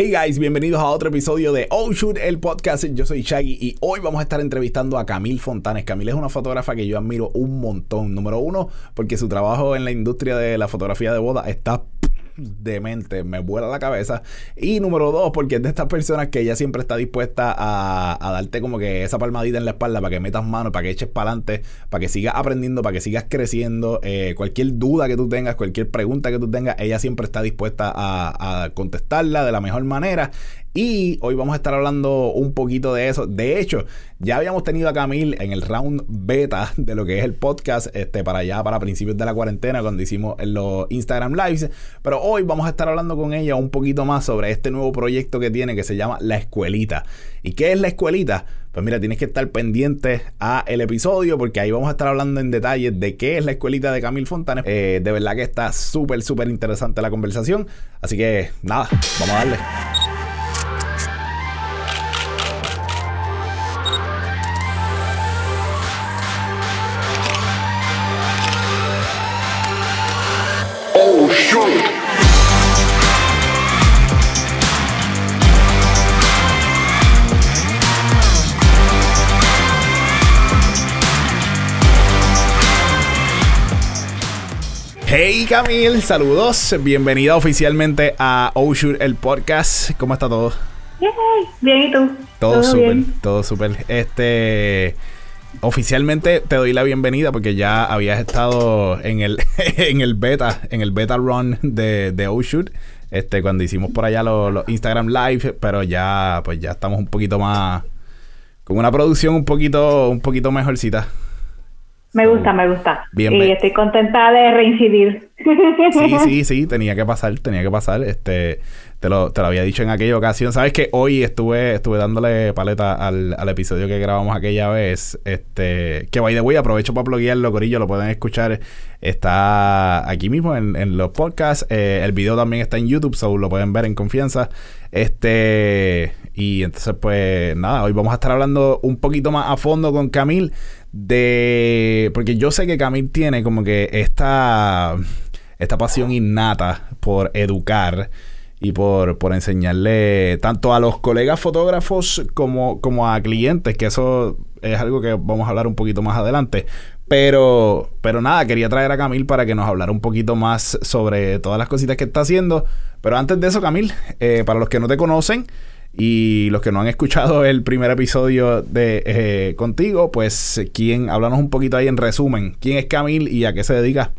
Hey guys, bienvenidos a otro episodio de Oh Shoot, el podcast. Yo soy Shaggy y hoy vamos a estar entrevistando a Camille Fontanes. Camille es una fotógrafa que yo admiro un montón. Número uno, porque su trabajo en la industria de la fotografía de boda está demente, me vuela la cabeza. Y número dos, porque es de estas personas que ella siempre está dispuesta a, darte como que esa palmadita en la espalda para que metas mano, para que eches para adelante, para que sigas aprendiendo, para que sigas creciendo. Eh, cualquier duda que tú tengas, cualquier pregunta que tú tengas, ella siempre está dispuesta a, a contestarla de la mejor manera. Y hoy vamos a estar hablando un poquito de eso. De hecho, ya habíamos tenido a Camille en el round beta de lo que es el podcast, este, para allá, para principios de la cuarentena, cuando hicimos los Instagram Lives. Pero hoy vamos a estar hablando con ella un poquito más sobre este nuevo proyecto que tiene que se llama La Escuelita. ¿Y qué es la escuelita? Pues mira, tienes que estar pendiente a el episodio porque ahí vamos a estar hablando en detalle de qué es la escuelita de Camille Fontanes. Eh, de verdad que está súper, súper interesante la conversación. Así que nada, vamos a darle. Hey Camille, saludos, bienvenida oficialmente a Oshur el podcast. ¿Cómo está todo? Bien, ¿y tú? Todo súper, todo súper. Este, oficialmente te doy la bienvenida porque ya habías estado en el, en el beta, en el beta run de, de Oshur. Este, cuando hicimos por allá los, Instagram Live, pero ya, pues ya estamos un poquito más, con una producción un poquito, un poquito mejorcita. Me gusta, me gusta. Bien, y estoy contenta de reincidir. Sí, sí, sí, tenía que pasar, tenía que pasar. Este, te lo, te lo había dicho en aquella ocasión. Sabes que hoy estuve, estuve dándole paleta al, al episodio que grabamos aquella vez. Este, que by the way, aprovecho para bloguearlo, Corillo, lo pueden escuchar. Está aquí mismo en, en los podcasts. Eh, el video también está en YouTube, so lo pueden ver en confianza. Este, y entonces, pues nada, hoy vamos a estar hablando un poquito más a fondo con Camil de. Porque yo sé que Camil tiene como que esta. Esta pasión innata por educar y por, por enseñarle tanto a los colegas fotógrafos como, como a clientes, que eso es algo que vamos a hablar un poquito más adelante. Pero, pero nada, quería traer a Camil para que nos hablara un poquito más sobre todas las cositas que está haciendo. Pero antes de eso, Camil, eh, para los que no te conocen y los que no han escuchado el primer episodio de eh, contigo, pues, ¿quién? Háblanos un poquito ahí en resumen. ¿Quién es Camil y a qué se dedica?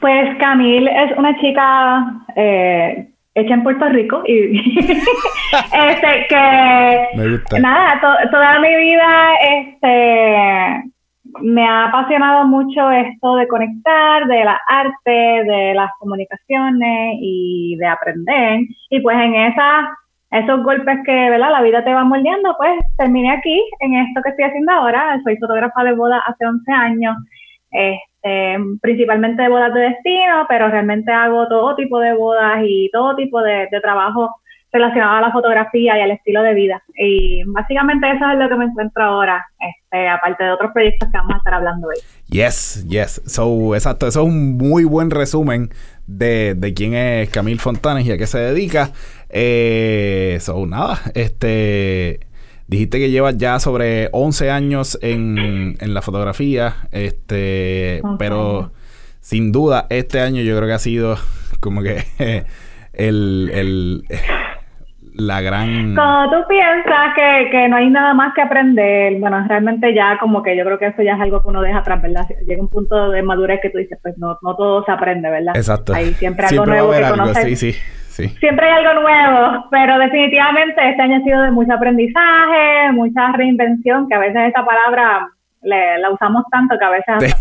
Pues Camille es una chica eh, hecha en Puerto Rico y este que nada toda mi vida este me ha apasionado mucho esto de conectar de la arte de las comunicaciones y de aprender. Y pues en esa esos golpes que ¿verdad? la vida te va moldeando pues terminé aquí en esto que estoy haciendo ahora. Soy fotógrafa de boda hace 11 años. Este, principalmente de bodas de destino, pero realmente hago todo tipo de bodas y todo tipo de, trabajo relacionado a la fotografía y al estilo de vida. Y básicamente eso es lo que me encuentro ahora, este, aparte de otros proyectos que vamos a estar hablando hoy. Yes, yes. So, exacto, eso es un muy buen resumen de, de quién es Camil Fontanes y a qué se dedica. Eh, so, nada, este Dijiste que llevas ya sobre 11 años en, en la fotografía, este, pero sin duda este año yo creo que ha sido como que el, el la gran... Cuando tú piensas que, que, no hay nada más que aprender, bueno, realmente ya como que yo creo que eso ya es algo que uno deja atrás, ¿verdad? Llega un punto de madurez que tú dices, pues no, no todo se aprende, ¿verdad? Exacto. Hay siempre algo nuevo que conocer. Sí, sí. Siempre hay algo nuevo, pero definitivamente este año ha sido de mucho aprendizaje, mucha reinvención, que a veces esa palabra la usamos tanto que a veces...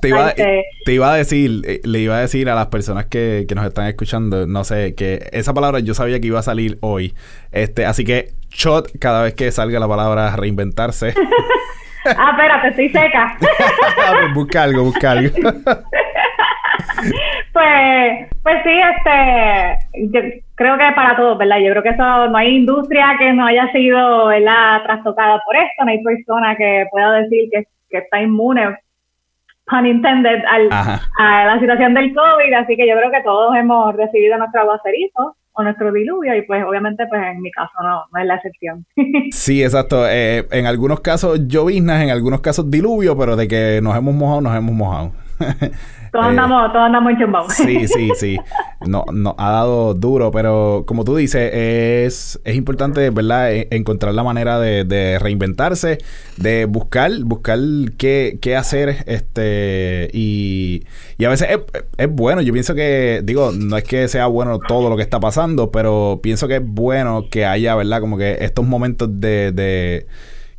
Te, iba, te iba, a decir, eh, le iba a decir a las personas que, que nos están escuchando, no sé, que esa palabra yo sabía que iba a salir hoy. Este, así que shot cada vez que salga la palabra reinventarse. ah, espérate, estoy seca. Pues busca algo, busca algo. pues, pues sí, este, creo que para todos, ¿verdad? Yo creo que eso, no hay industria que no haya sido, ¿verdad?, trastocada por esto, no hay persona que pueda decir que, está inmune, pun intended, al, a la situación del COVID, así que yo creo que todos hemos recibido nuestro aguacerito, o nuestro diluvio y pues obviamente pues en mi caso no, no es la excepción. sí, exacto. Eh, en algunos casos lloviznas, en algunos casos diluvio, pero de que nos hemos mojado, nos hemos mojado. Todos eh, andamos, todos andamos Sí, sí, sí. No, no, ha dado duro, pero como tú dices, es, es importante, ¿verdad? E, encontrar la manera de, de reinventarse, de buscar, buscar qué, qué hacer, este, y, y a veces es, es, bueno. Yo pienso que, digo, no es que sea bueno todo lo que está pasando, pero pienso que es bueno que haya, ¿verdad? Como que estos momentos de, de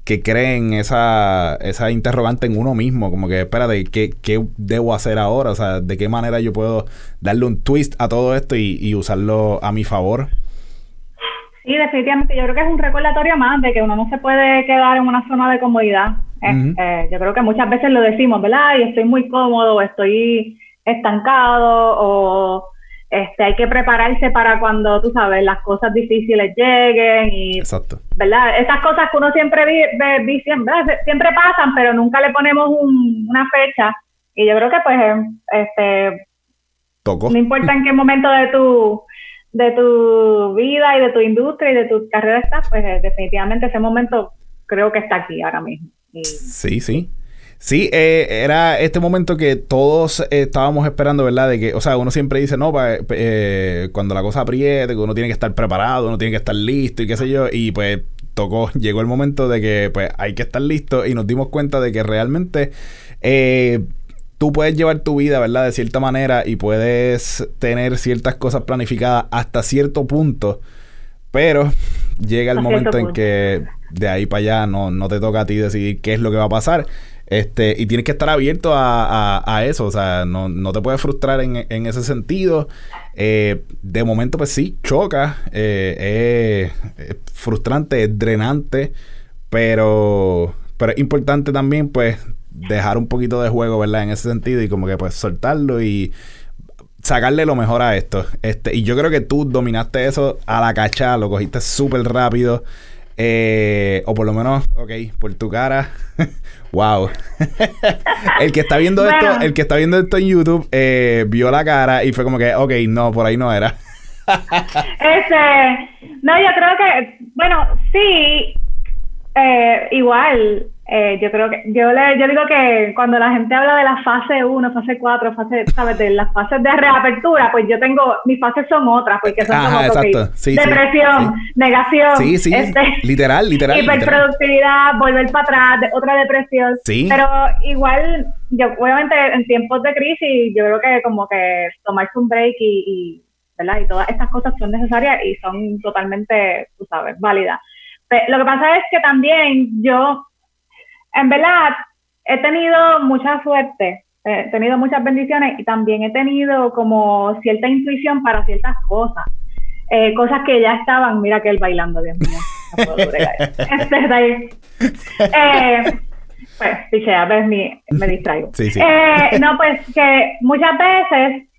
que creen esa, esa interrogante en uno mismo, como que, espérate, ¿qué, ¿qué debo hacer ahora? O sea, ¿de qué manera yo puedo darle un twist a todo esto y, usarlo a mi favor? Sí, definitivamente. Yo creo que es un recordatorio más de que uno no se puede quedar en una zona de comodidad. Eh, yo creo que muchas veces lo decimos, ¿verdad? Y estoy muy cómodo, o estoy estancado, o este, hay que prepararse para cuando, tú sabes, las cosas difíciles lleguen y, Exacto. ¿verdad? Esas cosas que uno siempre ve, siempre, siempre, pasan, pero nunca le ponemos una fecha. Y yo creo que, pues, este, Toco. no importa en qué momento de tu, de tu vida y de tu industria y de tu carrera estás, pues, definitivamente ese momento creo que está aquí ahora mismo. Sí, sí. Sí, eh, era este momento que todos estábamos esperando, ¿verdad? De que, o sea, uno siempre dice, no, eh, cuando la cosa apriete, que uno tiene que estar preparado, uno tiene que estar listo y qué sé yo, y pues tocó, llegó el momento de que pues hay que estar listo y nos dimos cuenta de que realmente eh, tú puedes llevar tu vida, ¿verdad? De cierta manera y puedes tener ciertas cosas planificadas hasta cierto punto, pero llega el momento en que de ahí para allá no, no te toca a ti decidir qué es lo que va a pasar. Este, y tienes que estar abierto a, a, eso, o sea, no, no te puedes frustrar en, en ese sentido. Eh, de momento, pues sí, choca, eh, es, frustrante, es drenante, pero, pero es importante también, pues, dejar un poquito de juego, ¿verdad? En ese sentido y como que, pues, soltarlo y sacarle lo mejor a esto. Este, y yo creo que tú dominaste eso a la cacha, lo cogiste súper rápido. Eh, o por lo menos, ok, por tu cara. wow. el que está viendo esto, el que está viendo esto en YouTube, eh, vio la cara y fue como que, ok, no, por ahí no era. este, no, yo creo que, bueno, sí, eh, igual, eh, yo creo que, yo le, yo digo que cuando la gente habla de la fase 1, fase 4, fase, ¿sabes? De las fases de reapertura, pues yo tengo, mis fases son otras, porque son como depresión, negación, este, literal, literal. Hiperproductividad, volver para atrás, otra depresión. Pero igual, yo, obviamente, en tiempos de crisis, yo creo que como que tomarse un break y, y ¿verdad? Y todas estas cosas son necesarias y son totalmente, tú sabes, válidas. Lo que pasa es que también yo en verdad, he tenido mucha suerte, he tenido muchas bendiciones y también he tenido como cierta intuición para ciertas cosas. Eh, cosas que ya estaban, mira que él bailando, Dios mío. No puedo este. Eh, pues, dije, a ver, me, me distraigo. Eh, no, pues que muchas veces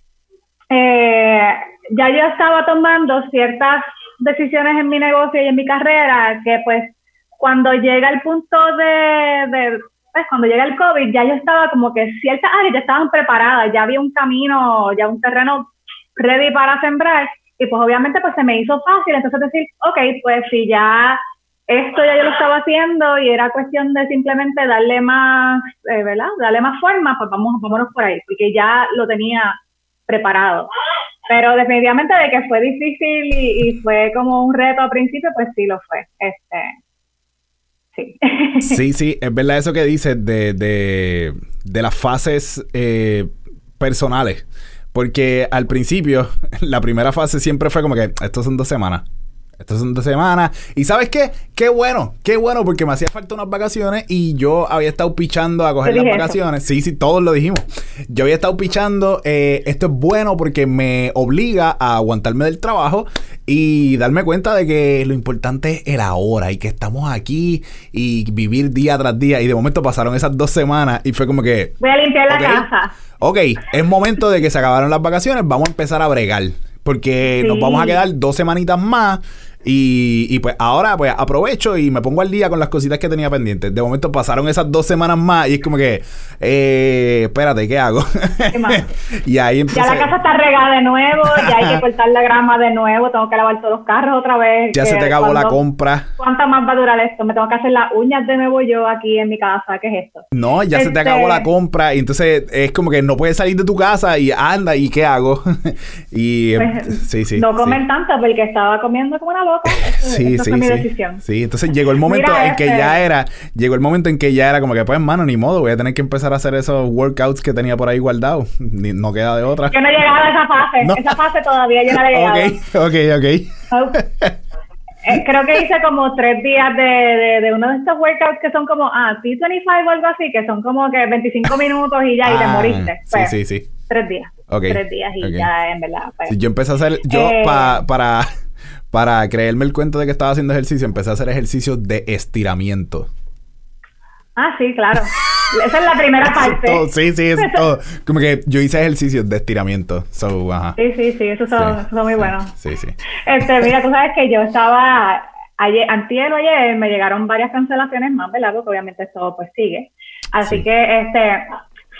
eh, ya yo estaba tomando ciertas decisiones en mi negocio y en mi carrera que pues cuando llega el punto de, pues cuando llega el COVID, ya yo estaba como que ciertas áreas ya estaban preparadas, ya había un camino, ya un terreno ready para sembrar, y pues obviamente pues se me hizo fácil, entonces decir, ok, pues si ya esto ya yo lo estaba haciendo y era cuestión de simplemente darle más, eh, ¿verdad? Darle más forma, pues vamos, vámonos por ahí, porque ya lo tenía preparado. Pero definitivamente de que fue difícil y, fue como un reto al principio, pues sí lo fue. Este, Sí. sí, es verdad eso que dices de, de, de las fases eh, personales. Porque al principio, la primera fase siempre fue como que, estos son dos semanas. Estas son dos semanas. Y ¿sabes qué? Qué bueno, qué bueno, porque me hacía falta unas vacaciones y yo había estado pichando a coger las vacaciones. Sí, sí, todos lo dijimos. Yo había estado pichando. Eh, esto es bueno porque me obliga a aguantarme del trabajo y darme cuenta de que lo importante es el ahora y que estamos aquí y vivir día tras día. Y de momento pasaron esas dos semanas y fue como que. Voy a limpiar la casa. Ok, es momento de que se acabaron las vacaciones, vamos a empezar a bregar. Porque nos vamos a quedar dos semanitas más Y, y, pues ahora pues aprovecho y me pongo al día con las cositas que tenía pendientes. De momento pasaron esas dos semanas más y es como que, eh, espérate, ¿qué hago? y ahí Ya la casa está regada de nuevo, ya hay que cortar la grama de nuevo, tengo que lavar todos los carros otra vez. Ya se te acabó la compra. ¿Cuánto más va a durar esto? Me tengo que hacer las uñas de nuevo yo aquí en mi casa, ¿qué es esto? No, ya se te acabó la este compra y entonces es como que no puedes salir de tu casa y anda, ¿y qué hago? y pues, sí, sí. No comen tanto porque estaba comiendo como una loca. sí, sí, mi decisión. Sí, entonces llegó el momento en que ya este era, llegó el momento en que ya era como que, pues, mano, ni modo, voy a tener que empezar a hacer esos workouts que tenía por ahí guardados. no queda de otra. Yo no he llegado a esa fase. Esa fase todavía yo no he llegado. Ok, ok, ok. Eh, creo que hice como tres días de, de, uno de estos workouts que son como, ah, T25 o algo así, que son como que 25 minutos y ya, y te ah, moriste. sí, sí, sí. Tres días. Tres días y ya, en verdad. Pues. yo empecé a hacer, yo eh, para, para creerme el cuento de que estaba haciendo ejercicio, empecé a hacer ejercicios de estiramiento. Ah, sí, claro. Esa es la primera parte. Sí, sí, eso es todo. Como que yo hice ejercicios de estiramiento. So, ajá. Sí, sí, sí, eso son, muy buenos. Sí, sí. Este, mira, tú sabes que yo estaba ayer, antier o ayer me llegaron varias cancelaciones más, ¿verdad? Porque obviamente esto pues sigue. Así que este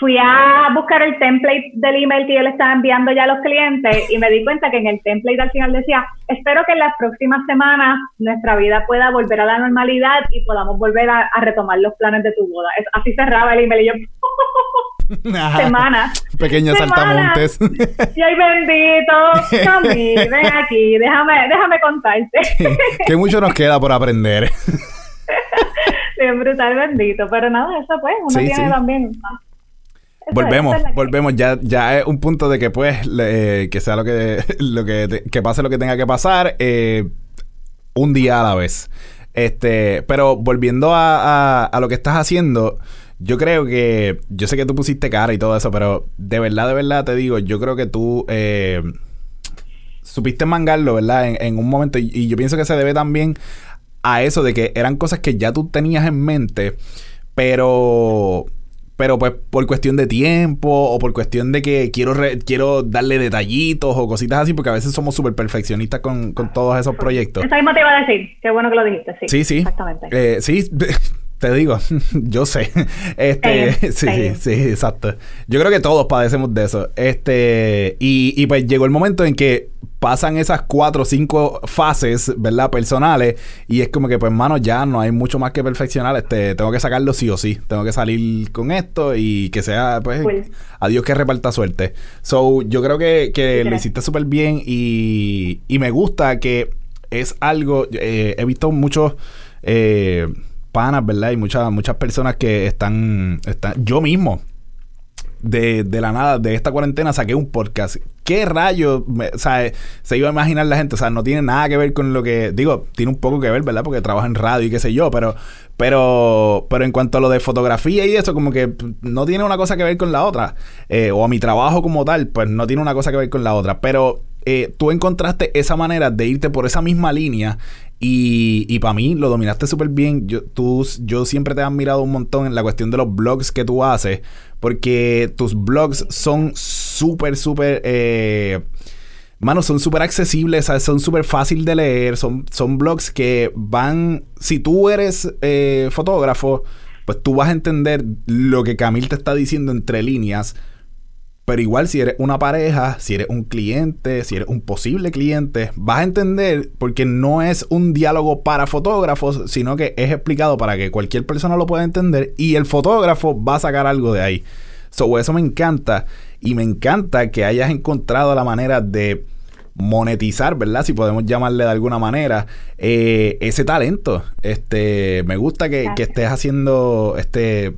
fui a buscar el template del email que yo le estaba enviando ya a los clientes y me di cuenta que en el template al final decía, espero que en las próximas semanas nuestra vida pueda volver a la normalidad y podamos volver a, retomar los planes de tu boda. así cerraba el email y yo, semanas. Pequeños saltamontes. Y ay bendito, Cami, ven aquí, déjame, déjame contarte. que mucho nos queda por aprender. Bien brutal, bendito. Pero nada, eso pues, uno tiene también volvemos, volvemos. Ya, ya es un punto de que, pues, que sea lo que, lo que, que, pase lo que tenga que pasar, eh, un día a la vez. Este, pero volviendo a, a, lo que estás haciendo, yo creo que, yo sé que tú pusiste cara y todo eso, pero de verdad, de verdad te digo, yo creo que tú eh, supiste mangarlo, ¿verdad? En, en un momento, y, y yo pienso que se debe también a eso de que eran cosas que ya tú tenías en mente, pero pero pues por cuestión de tiempo o por cuestión de que quiero quiero darle detallitos o cositas así, porque a veces somos súper perfeccionistas con, con, todos esos proyectos. Eso mismo te iba a decir, qué bueno que lo dijiste, sí. Sí, sí. Exactamente. Eh, sí, te digo, yo sé. Este, sí, sí, sí, exacto. Yo creo que todos padecemos de eso. Este, y, y pues llegó el momento en que pasan esas cuatro o cinco fases, ¿verdad? Personales. Y es como que, pues, mano, ya no hay mucho más que perfeccionar. Este, tengo que sacarlo sí o sí. Tengo que salir con esto y que sea, pues, adiós que reparta suerte. So, yo creo que, que lo hiciste súper bien y, y me gusta que es algo. Eh, he visto muchos. Eh, panas, ¿verdad? Y muchas, muchas personas que están, están. Yo mismo de, de, la nada, de esta cuarentena, saqué un podcast. ¿Qué rayos o sea, se iba a imaginar la gente? O sea, no tiene nada que ver con lo que. Digo, tiene un poco que ver, ¿verdad? Porque trabaja en radio y qué sé yo, pero. Pero, pero en cuanto a lo de fotografía y eso, como que no tiene una cosa que ver con la otra. Eh, o a mi trabajo como tal, pues no tiene una cosa que ver con la otra. Pero eh, tú encontraste esa manera de irte por esa misma línea y, y para mí lo dominaste súper bien. Yo, tú, yo siempre te he admirado un montón en la cuestión de los blogs que tú haces, porque tus blogs son súper, súper... Eh, Mano, son súper accesibles, son súper fácil de leer, son, son blogs que van, si tú eres eh, fotógrafo, pues tú vas a entender lo que Camil te está diciendo entre líneas, pero igual si eres una pareja, si eres un cliente, si eres un posible cliente, vas a entender porque no es un diálogo para fotógrafos, sino que es explicado para que cualquier persona lo pueda entender y el fotógrafo va a sacar algo de ahí. So, eso me encanta y me encanta que hayas encontrado la manera de monetizar, ¿verdad? Si podemos llamarle de alguna manera, eh, ese talento. Este, me gusta que, estés haciendo, este,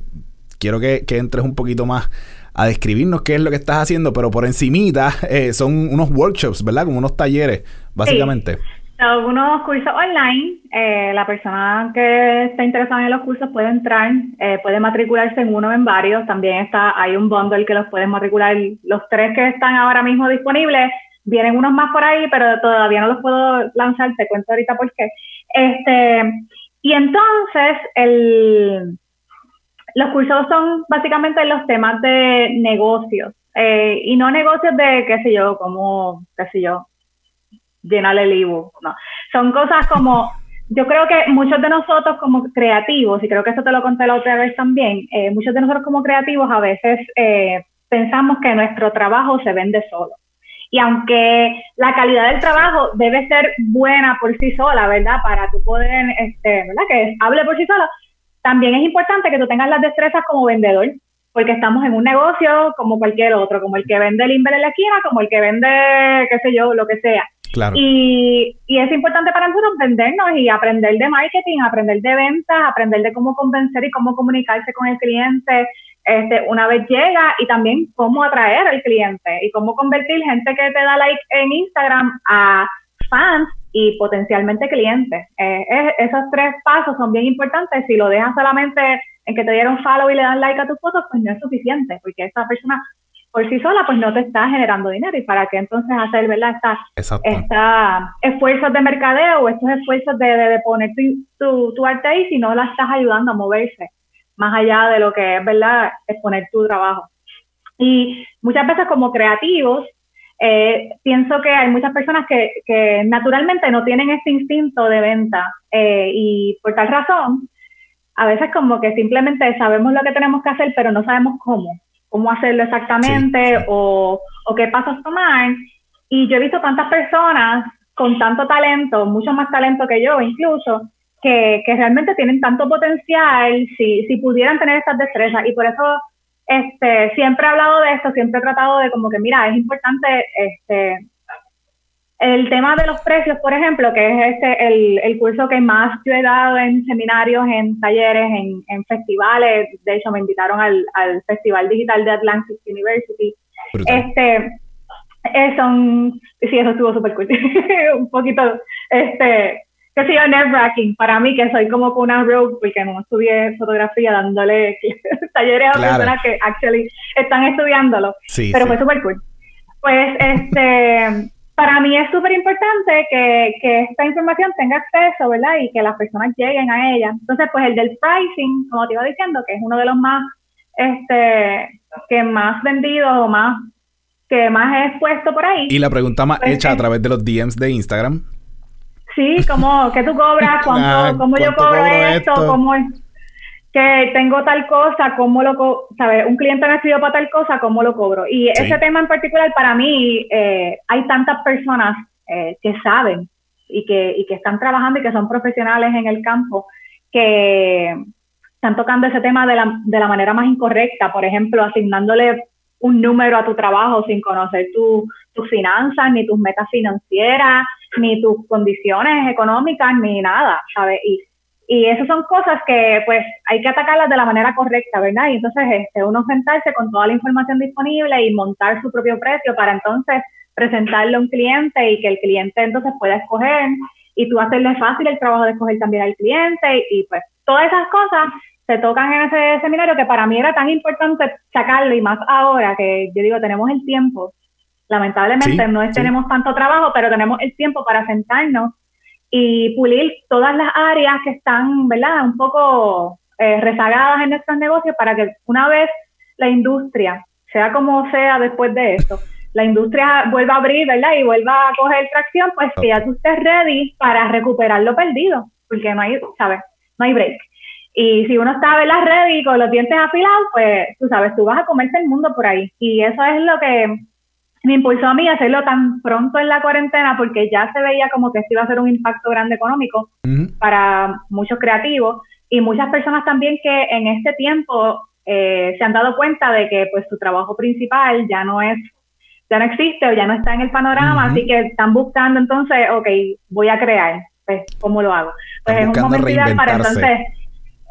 quiero que, que entres un poquito más a describirnos qué es lo que estás haciendo, pero por encimita eh, son unos workshops, ¿verdad? Como unos talleres, básicamente. Son unos cursos online. Eh, la persona que está interesada en los cursos puede entrar, eh, puede matricularse en uno o en varios. También está, hay un bundle que los puedes matricular. Los tres que están ahora mismo disponibles, vienen unos más por ahí, pero todavía no los puedo lanzar. Te cuento ahorita por qué. Este, y entonces, el los cursos son básicamente los temas de negocios eh, y no negocios de, qué sé yo, como, qué sé yo, llenar el ebook, no, son cosas como, yo creo que muchos de nosotros como creativos, y creo que eso te lo conté la otra vez también, eh, muchos de nosotros como creativos a veces eh, pensamos que nuestro trabajo se vende solo. Y aunque la calidad del trabajo debe ser buena por sí sola, ¿verdad? Para tú poder, este, ¿verdad? Que hable por sí sola, también es importante que tú tengas las destrezas como vendedor, porque estamos en un negocio como cualquier otro, como el que vende el Inver en la esquina, como el que vende, qué sé yo, lo que sea. Claro. Y, y es importante para nosotros vendernos y aprender de marketing, aprender de ventas, aprender de cómo convencer y cómo comunicarse con el cliente, este, una vez llega y también cómo atraer al cliente y cómo convertir gente que te da like en Instagram a fans y potencialmente clientes. Eh, esos tres pasos son bien importantes. Si lo dejas solamente en que te dieron follow y le dan like a tus fotos, pues no es suficiente, porque esa persona por sí sola pues no te está generando dinero. ¿Y para qué entonces hacer, verdad, esta, esfuerzos de mercadeo o estos esfuerzos de, de, poner tu, tu arte ahí si no la estás ayudando a moverse? más allá de lo que es, ¿verdad?, exponer tu trabajo. Y muchas veces como creativos, eh, pienso que hay muchas personas que, que, naturalmente no tienen este instinto de venta eh, y por tal razón, a veces como que simplemente sabemos lo que tenemos que hacer, pero no sabemos cómo, cómo hacerlo exactamente O, o qué pasos tomar. Y yo he visto tantas personas con tanto talento, mucho más talento que yo incluso, que, que realmente tienen tanto potencial si, si pudieran tener estas destrezas. Y por eso este, siempre he hablado de esto, siempre he tratado de como que, mira, es importante este, el tema de los precios, por ejemplo, que es este, el, el curso que más yo he dado en seminarios, en talleres, en, en festivales. De hecho, me invitaron al, al Festival Digital de Atlantic University. Este, eh, son, sí, eso estuvo súper cool. Un poquito, este, que sea nerve-wracking para mí, que soy como una rogue, porque no estudié fotografía dándole talleres a personas que actually están estudiándolo. pero fue súper cool. Pues, este, para mí es súper importante que, que, esta información tenga acceso, ¿verdad? Y que las personas lleguen a ella. Entonces, pues el del pricing, como te iba diciendo, que es uno de los más, este, que más vendidos o más, que más he expuesto por ahí. Y la pregunta más pues, hecha a través de los DMs de Instagram. Sí, como, ¿qué tú cobras? ¿Cuánto, ¿Cómo yo cobro esto? ¿Cómo es? Que tengo tal cosa, ¿cómo lo cobro? ¿Sabes? Un cliente me pidió para tal cosa, ¿cómo lo cobro? Y ese tema en particular, para mí, eh, hay tantas personas eh, que saben y que, y que están trabajando y que son profesionales en el campo que están tocando ese tema de la, de la manera más incorrecta, por ejemplo, asignándole un número a tu trabajo sin conocer tu, tus finanzas, ni tus metas financieras, ni tus condiciones económicas, ni nada, ¿sabes? Y, y esas son cosas que pues hay que atacarlas de la manera correcta, ¿verdad? Y entonces este, uno sentarse con toda la información disponible y montar su propio precio para entonces presentarle a un cliente y que el cliente entonces pueda escoger y tú hacerle fácil el trabajo de escoger también al cliente y, pues todas esas cosas se tocan en ese seminario que para mí era tan importante sacarlo y más ahora que yo digo tenemos el tiempo Lamentablemente no tenemos tanto trabajo, pero tenemos el tiempo para sentarnos y pulir todas las áreas que están, ¿verdad? Un poco eh, rezagadas en nuestros negocios para que una vez la industria, sea como sea después de esto, la industria vuelva a abrir, ¿verdad? Y vuelva a coger tracción, pues que ya tú estés ready para recuperar lo perdido, porque no hay, ¿sabes? No hay break. Y si uno está, ¿verdad? Ready con los dientes afilados, pues tú sabes, tú vas a comerse el mundo por ahí. Y eso es lo que me impulsó a mí a hacerlo tan pronto en la cuarentena porque ya se veía como que esto iba a ser un impacto grande económico para muchos creativos y muchas personas también que en este tiempo eh, se han dado cuenta de que pues su trabajo principal ya no es ya no existe o ya no está en el panorama así que están buscando entonces ok voy a crear pues cómo lo hago pues es un momento ideal para entonces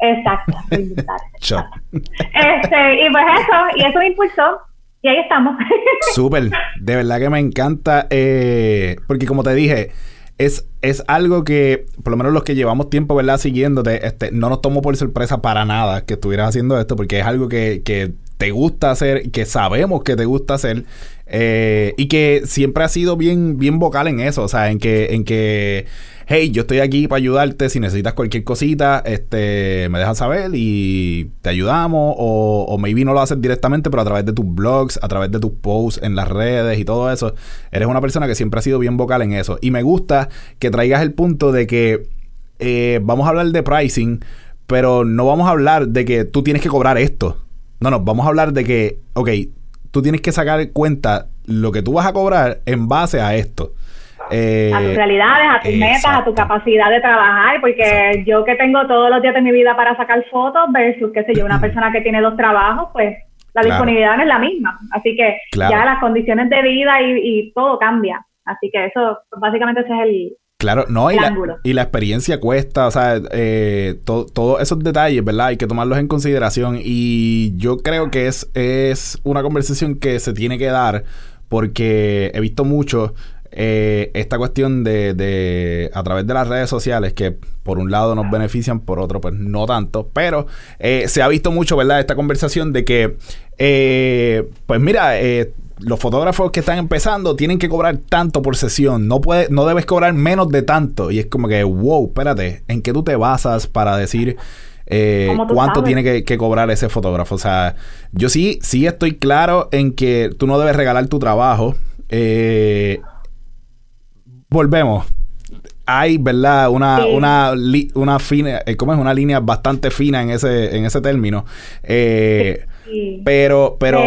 exacto este y pues eso y eso me impulsó y ahí estamos. Súper, de verdad que me encanta, eh, porque como te dije, es, es algo que, por lo menos los que llevamos tiempo, ¿verdad? Siguiéndote, este, no nos tomó por sorpresa para nada que estuvieras haciendo esto, porque es algo que, que te gusta hacer, que sabemos que te gusta hacer, eh, y que siempre has sido bien, bien vocal en eso, o sea, en que, en que, hey, yo estoy aquí para ayudarte, si necesitas cualquier cosita, este, me dejas saber y te ayudamos, o, o maybe no lo haces directamente, pero a través de tus blogs, a través de tus posts en las redes y todo eso, eres una persona que siempre ha sido bien vocal en eso. Y me gusta que traigas el punto de que eh, vamos a hablar de pricing, pero no vamos a hablar de que tú tienes que cobrar esto. No, no, vamos a hablar de que, ok, tú tienes que sacar cuenta lo que tú vas a cobrar en base a esto. Eh, a tus realidades, a tus metas, a tu capacidad de trabajar, porque yo que tengo todos los días de mi vida para sacar fotos versus, qué sé yo, una persona que tiene dos trabajos, pues la disponibilidad no es la misma. Así que ya las condiciones de vida y, y, todo cambia. Así que eso, básicamente ese es el, Claro, no, y la, y la, experiencia cuesta, o sea, eh, todos esos detalles, ¿verdad? Hay que tomarlos en consideración y yo creo que es, es una conversación que se tiene que dar porque he visto mucho eh, esta cuestión de, de, a través de las redes sociales que por un lado nos benefician, por otro pues no tanto, pero eh, se ha visto mucho, ¿verdad? Esta conversación de que, eh, pues mira, los fotógrafos que están empezando tienen que cobrar tanto por sesión. No, puede, no debes cobrar menos de tanto. Y es como que, wow, espérate, ¿en qué tú te basas para decir eh, cuánto tiene que, cobrar ese fotógrafo? O sea, yo sí, sí estoy claro en que tú no debes regalar tu trabajo. Eh, volvemos. Hay, ¿verdad? Una, una, una fina, eh, ¿cómo es? Una línea bastante fina en ese, en ese término. Eh, pero, pero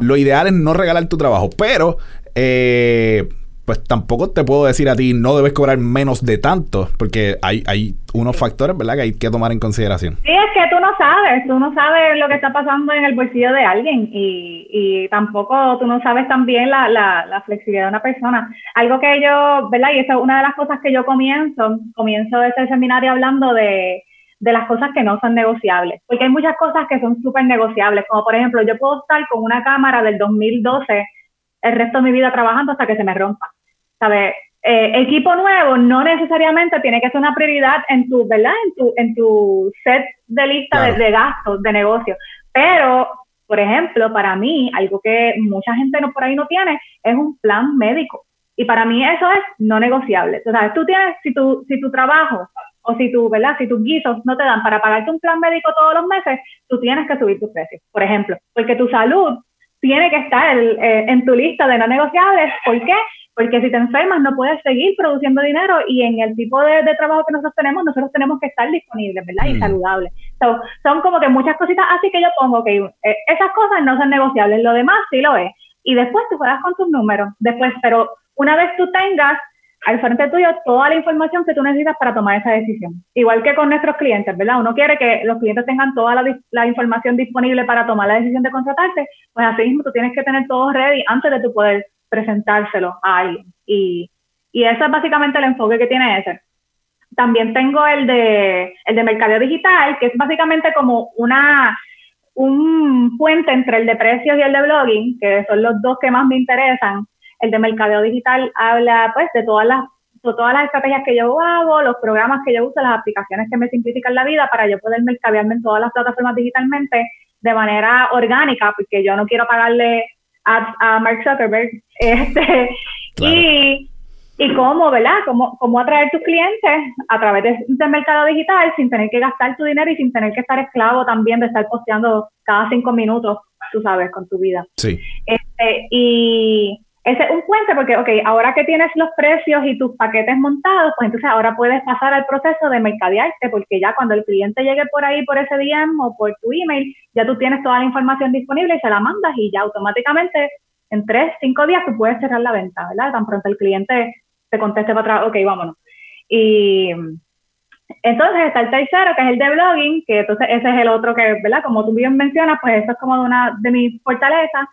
lo ideal es no regalar tu trabajo. Pero, eh, pues tampoco te puedo decir a ti no debes cobrar menos de tanto, porque hay, hay unos factores, ¿verdad?, que hay que tomar en consideración. Sí, es que tú no sabes, tú no sabes lo que está pasando en el bolsillo de alguien y, y tampoco tú no sabes también la, la, la flexibilidad de una persona. Algo que yo, ¿verdad? Y esa es una de las cosas que yo comienzo, comienzo ese seminario hablando de de las cosas que no son negociables, porque hay muchas cosas que son súper negociables, como por ejemplo, yo puedo estar con una cámara del 2012 el resto de mi vida trabajando hasta que se me rompa, ¿sabes? Eh, equipo nuevo no necesariamente tiene que ser una prioridad en tu, ¿verdad? En tu, en tu set de lista de, gastos, de negocio, pero, por ejemplo, para mí, algo que mucha gente no por ahí no tiene, es un plan médico. Y para mí eso es no negociable. O sea, tú tienes, si tu, si tu trabajo o si tú, ¿verdad? Si tus guisos no te dan para pagarte un plan médico todos los meses, tú tienes que subir tus precios, por ejemplo, porque tu salud tiene que estar eh, en tu lista de no negociables. ¿Por qué? Porque si te enfermas no puedes seguir produciendo dinero y en el tipo de, trabajo que nosotros tenemos, nosotros tenemos que estar disponibles, ¿verdad? Y mm. saludables. son como que muchas cositas así que yo pongo que eh, esas cosas no son negociables, lo demás sí lo es. Y después tú juegas con tus números, después, pero una vez tú tengas al frente tuyo toda la información que tú necesitas para tomar esa decisión. Igual que con nuestros clientes, ¿verdad? Uno quiere que los clientes tengan toda la, información disponible para tomar la decisión de contratarte, pues así mismo tú tienes que tener todo ready antes de tú poder presentárselo a alguien. Y, y ese es básicamente el enfoque que tiene ese. También tengo el de, el de mercadeo digital, que es básicamente como una, un puente entre el de precios y el de blogging, que son los dos que más me interesan el de mercadeo digital habla pues de todas las todas las estrategias que yo hago, los programas que yo uso, las aplicaciones que me simplifican la vida para yo poder mercadearme en todas las plataformas digitalmente de manera orgánica, porque yo no quiero pagarle a, Mark Zuckerberg. Este, y, y cómo, ¿verdad? Cómo, cómo atraer tus clientes a través del mercado digital sin tener que gastar tu dinero y sin tener que estar esclavo también de estar posteando cada cinco minutos, tú sabes, con tu vida. Sí. Este, y ese es un puente porque, ok, ahora que tienes los precios y tus paquetes montados, pues entonces ahora puedes pasar al proceso de mercadearte, porque ya cuando el cliente llegue por ahí, por ese DM o por tu email, ya tú tienes toda la información disponible y se la mandas y ya automáticamente en tres, cinco días tú puedes cerrar la venta, ¿verdad? Tan pronto el cliente te conteste para atrás, ok, vámonos. Y entonces está el tercero, que es el de blogging, que entonces ese es el otro que, ¿verdad? Como tú bien mencionas, pues eso es como una de mis fortalezas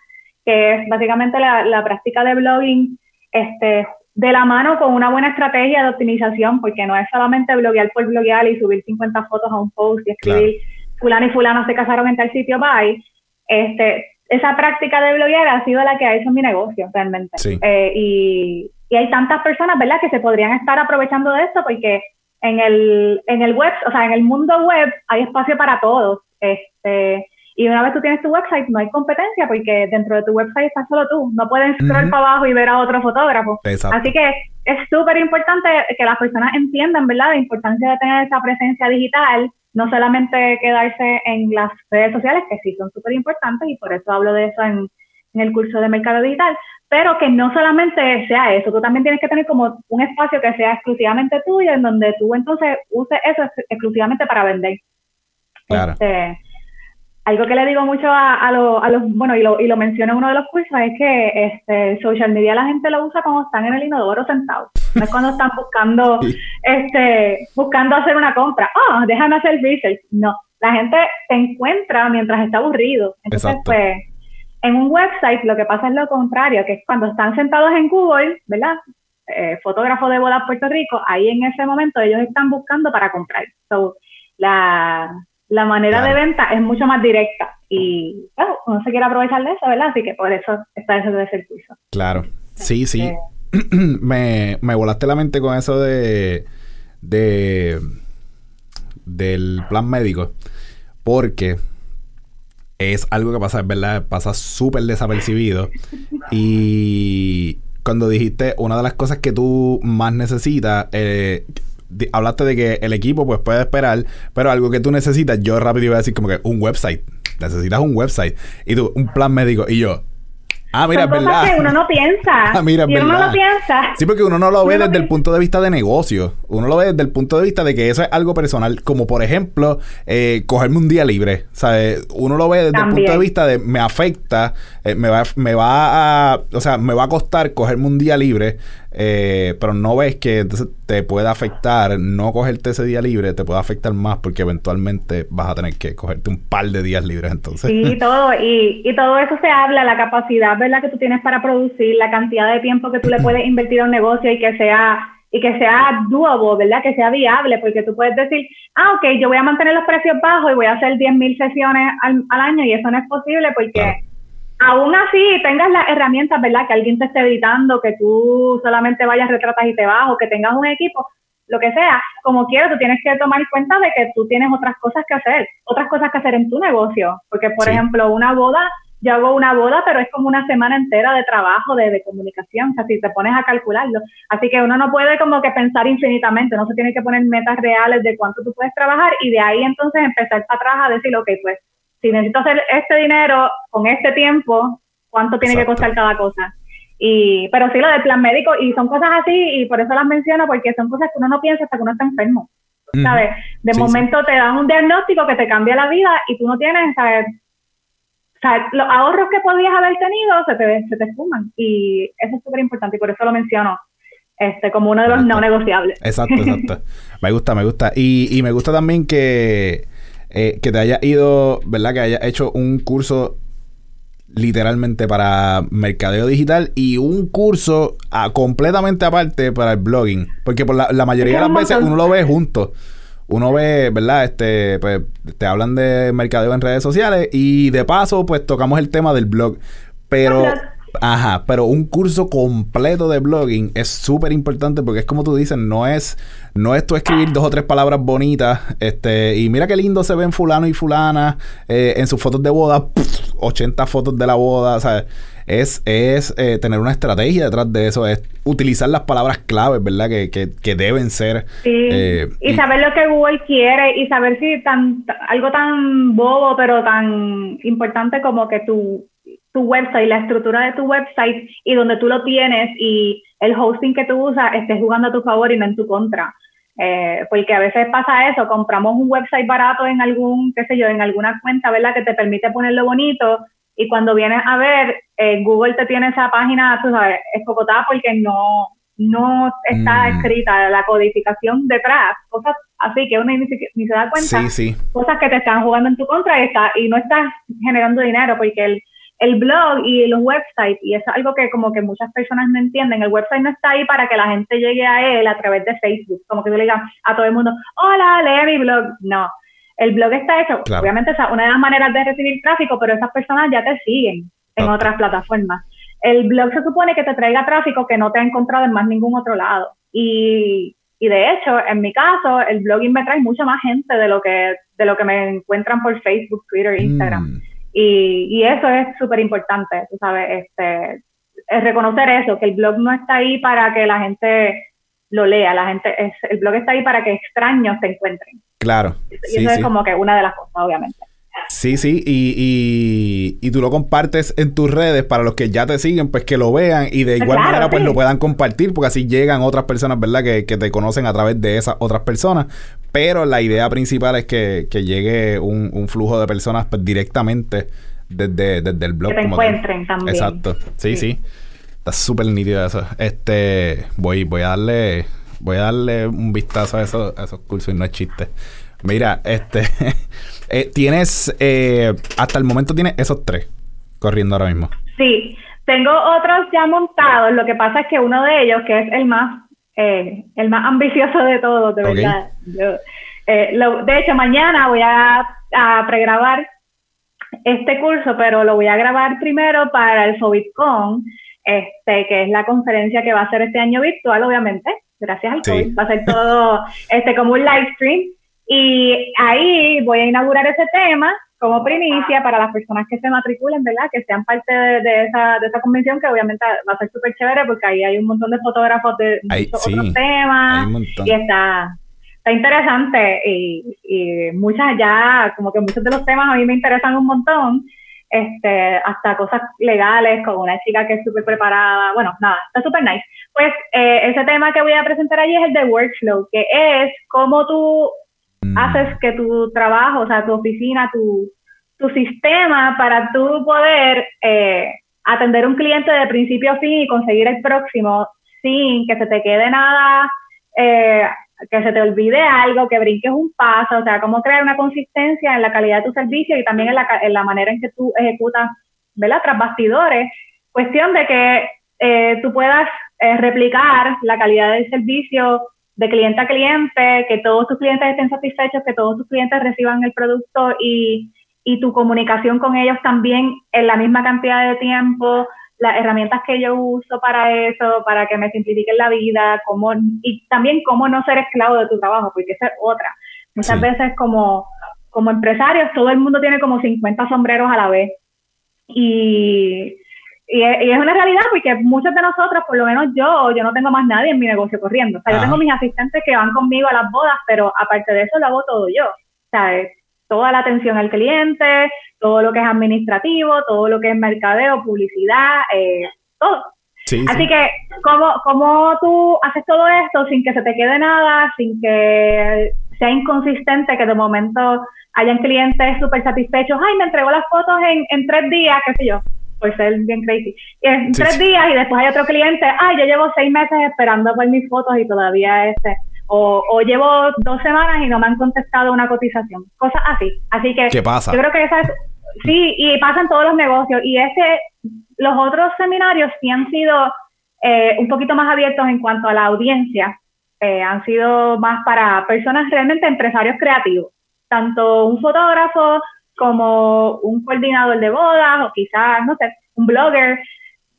que es básicamente la, práctica de blogging este, de la mano con una buena estrategia de optimización, porque no es solamente bloguear por bloguear y subir 50 fotos a un post y escribir fulano y fulano se casaron en tal sitio, bye. Este, esa práctica de bloguear ha sido la que ha hecho mi negocio realmente. Eh, y, y, hay tantas personas, ¿verdad?, que se podrían estar aprovechando de esto porque en el, en el web, o sea, en el mundo web hay espacio para todos. Este, Y una vez tú tienes tu website, no hay competencia porque dentro de tu website estás solo tú. No puedes scroll para abajo y ver a otro fotógrafo. Así que es súper importante que las personas entiendan, ¿verdad?, la importancia de tener esa presencia digital, no solamente quedarse en las redes sociales, que sí son súper importantes y por eso hablo de eso en, en el curso de mercado digital, pero que no solamente sea eso, tú también tienes que tener como un espacio que sea exclusivamente tuyo, en donde tú entonces uses eso exclusivamente para vender. Claro. Este, algo que le digo mucho a, a, a los, bueno, y lo, y lo menciono en uno de los cursos, es que este, social media la gente lo usa cuando están en el inodoro sentados. No es cuando están buscando, este, buscando hacer una compra. Oh, déjame hacer research. No, la gente se encuentra mientras está aburrido. Entonces, pues, en un website lo que pasa es lo contrario, que es cuando están sentados en Google, ¿verdad? Eh, fotógrafo de bodas Puerto Rico, ahí en ese momento ellos están buscando para comprar. So, la, la manera de venta es mucho más directa y claro, uno se quiere aprovechar de eso, ¿verdad? Así que por eso está ese de ser curso. Claro, sí, sí. me, me volaste la mente con eso de, de del plan médico porque es algo que pasa, es verdad, pasa súper desapercibido y cuando dijiste una de las cosas que tú más necesitas eh, hablaste de que el equipo pues puede esperar, pero algo que tú necesitas, yo rápido iba a decir como que un website. Necesitas un website. Y tú, un plan médico. Y yo, Ah, mira, es verdad. que uno no piensa. Ah, mira, y uno no lo piensa. Sí, porque uno no lo ve desde el punto de vista de negocio. Uno lo ve desde el punto de vista de que eso es algo personal. Como por ejemplo, eh, cogerme un día libre. ¿Sabes? Uno lo ve desde el punto de vista de me afecta, eh, me, va, me va a. O sea, me va a costar cogerme un día libre. Eh, pero no ves que entonces te puede afectar no cogerte ese día libre, te puede afectar más porque eventualmente vas a tener que cogerte un par de días libres entonces. Sí, todo, y, y todo eso se habla, la capacidad, ¿verdad? Que tú tienes para producir, la cantidad de tiempo que tú le puedes invertir a un negocio y que sea y que sea doable, ¿verdad? Que sea viable, porque tú puedes decir, ah, ok, yo voy a mantener los precios bajos y voy a hacer 10.000 sesiones al, año y eso no es posible porque aún así tengas las herramientas, ¿verdad? Que alguien te esté editando, que tú solamente vayas, retratas y te vas, o que tengas un equipo, lo que sea, como quieras, tú tienes que tomar cuenta de que tú tienes otras cosas que hacer, otras cosas que hacer en tu negocio. Porque, por ejemplo, una boda, yo hago una boda, pero es como una semana entera de trabajo, de, de comunicación, o sea, si te pones a calcularlo. Así que uno no puede como que pensar infinitamente, no se tiene que poner metas reales de cuánto tú puedes trabajar y de ahí entonces empezar para atrás a decir, ok, pues si necesito hacer este dinero con este tiempo, ¿cuánto tiene que costar cada cosa? Y, pero sí, lo del plan médico, y son cosas así, y por eso las menciono, porque son cosas que uno no piensa hasta que uno está enfermo. ¿Sabes? De momento te dan un diagnóstico que te cambia la vida y tú no tienes, ¿sabes? los ahorros que podías haber tenido se te, se te esfuman. Y eso es súper importante y por eso lo menciono este, como uno de los no negociables. Exacto, exacto. me gusta, me gusta. Y, y me gusta también que eh, que te haya ido, ¿verdad? Que haya hecho un curso literalmente para mercadeo digital y un curso a, ah, completamente aparte para el blogging. Porque por la, mayoría de las veces uno lo ve juntos. Uno ve, ¿verdad? Este, pues te hablan de mercadeo en redes sociales y de paso, pues tocamos el tema del blog. Pero Ajá, pero un curso completo de blogging es súper importante porque es como tú dices, no es, no es tú escribir dos o tres palabras bonitas, este, y mira qué lindo se ven fulano y fulana eh, en sus fotos de boda, 80 fotos de la boda, o sea, es, es eh, tener una estrategia detrás de eso, es utilizar las palabras claves, ¿verdad? Que, que, que deben ser. Sí. Eh, y, saber lo que Google quiere y saber si tan, algo tan bobo, pero tan importante como que tú tu website, la estructura de tu website y donde tú lo tienes y el hosting que tú usas esté jugando a tu favor y no en tu contra. Eh, porque a veces pasa eso, compramos un website barato en algún, qué sé yo, en alguna cuenta, ¿verdad? Que te permite ponerlo bonito y cuando vienes a ver, eh, Google te tiene esa página, tú sabes, escocotada porque no, no está mm. escrita la codificación detrás, cosas así que uno ni, ni se da cuenta, cosas que te están jugando en tu contra y, está, y no estás generando dinero porque el el blog y los websites, y es algo que como que muchas personas no entienden, el website no está ahí para que la gente llegue a él a través de Facebook, como que tú le digas a todo el mundo, hola, lee mi blog. No, el blog está hecho, obviamente es una de las maneras de recibir tráfico, pero esas personas ya te siguen en otras plataformas. El blog se supone que te traiga tráfico que no te ha encontrado en más ningún otro lado. Y, y de hecho, en mi caso, el blogging me trae mucha más gente de lo que de lo que me encuentran por Facebook, Twitter, Instagram. Mm. Y, y, eso es súper importante, tú sabes, este, es reconocer eso, que el blog no está ahí para que la gente lo lea, la gente, es, el blog está ahí para que extraños se encuentren. Claro. Y eso es como que una de las cosas, obviamente. Sí, sí, y, y, y, tú lo compartes en tus redes para los que ya te siguen, pues que lo vean y de igual manera pues lo puedan compartir porque así llegan otras personas, ¿verdad? Que, que, te conocen a través de esas otras personas. Pero la idea principal es que, que llegue un, un, flujo de personas pues, directamente desde, desde el blog. Que te encuentren también. Exacto, sí, sí. Está súper nítido eso. Este, voy, voy a darle, voy a darle un vistazo a esos, a esos cursos y no es chiste. Mira, este... Eh, tienes, eh, hasta el momento tienes esos tres corriendo ahora mismo. Sí, tengo otros ya montados. Lo que pasa es que uno de ellos, que es el más, eh, el más ambicioso de todos, de verdad. de hecho, mañana voy a, a, pregrabar este curso, pero lo voy a grabar primero para el FOBITCON, este, que es la conferencia que va a ser este año virtual, obviamente, gracias al COVID. Va a ser todo este, como un live stream. Y ahí voy a inaugurar ese tema como primicia para las personas que se matriculen, ¿verdad? Que sean parte de, esa, de esa convención, que obviamente va a ser súper chévere porque ahí hay un montón de fotógrafos de muchos otros temas. Y está, está interesante y, y muchas ya, como que muchos de los temas a mí me interesan un montón. Este, hasta cosas legales con una chica que es súper preparada. Bueno, nada, está súper nice. Pues eh, ese tema que voy a presentar allí es el de workflow, que es cómo tú. Haces que tu trabajo, o sea, tu oficina, tu, sistema para tú poder eh, atender un cliente de principio a fin y conseguir el próximo sin que se te quede nada, eh, que se te olvide algo, que brinques un paso, o sea, cómo crear una consistencia en la calidad de tu servicio y también en la, manera en que tú ejecutas, ¿verdad? Tras bastidores. Cuestión de que eh, tú puedas replicar la calidad del servicio de cliente a cliente, que todos tus clientes estén satisfechos, que todos tus clientes reciban el producto y, y tu comunicación con ellos también en la misma cantidad de tiempo, las herramientas que yo uso para eso, para que me simplifiquen la vida, cómo, y también cómo no ser esclavo de tu trabajo, porque esa es otra. Muchas veces como, como empresarios todo el mundo tiene como 50 sombreros a la vez. Y y es, una realidad porque muchos de nosotros, por lo menos yo, yo no tengo más nadie en mi negocio corriendo. O sea, yo tengo mis asistentes que van conmigo a las bodas, pero aparte de eso lo hago todo yo. O sea, toda la atención al cliente, todo lo que es administrativo, todo lo que es mercadeo, publicidad, eh, todo. Así que, ¿cómo, ¿cómo tú haces todo esto sin que se te quede nada, sin que sea inconsistente, que de momento hayan clientes súper satisfechos? Ay, me entregó las fotos en, en tres días, qué sé yo por ser bien crazy. Y en tres días y después hay otro cliente, ay, yo llevo seis meses esperando por mis fotos y todavía este, o, o llevo dos semanas y no me han contestado una cotización. Cosas así. Así que ¿Qué pasa? yo creo que esa es, sí, y pasa en todos los negocios. Y ese, los otros seminarios sí han sido eh, un poquito más abiertos en cuanto a la audiencia. Eh, han sido más para personas realmente empresarios creativos. Tanto un fotógrafo como un coordinador de bodas o quizás, no sé, un blogger,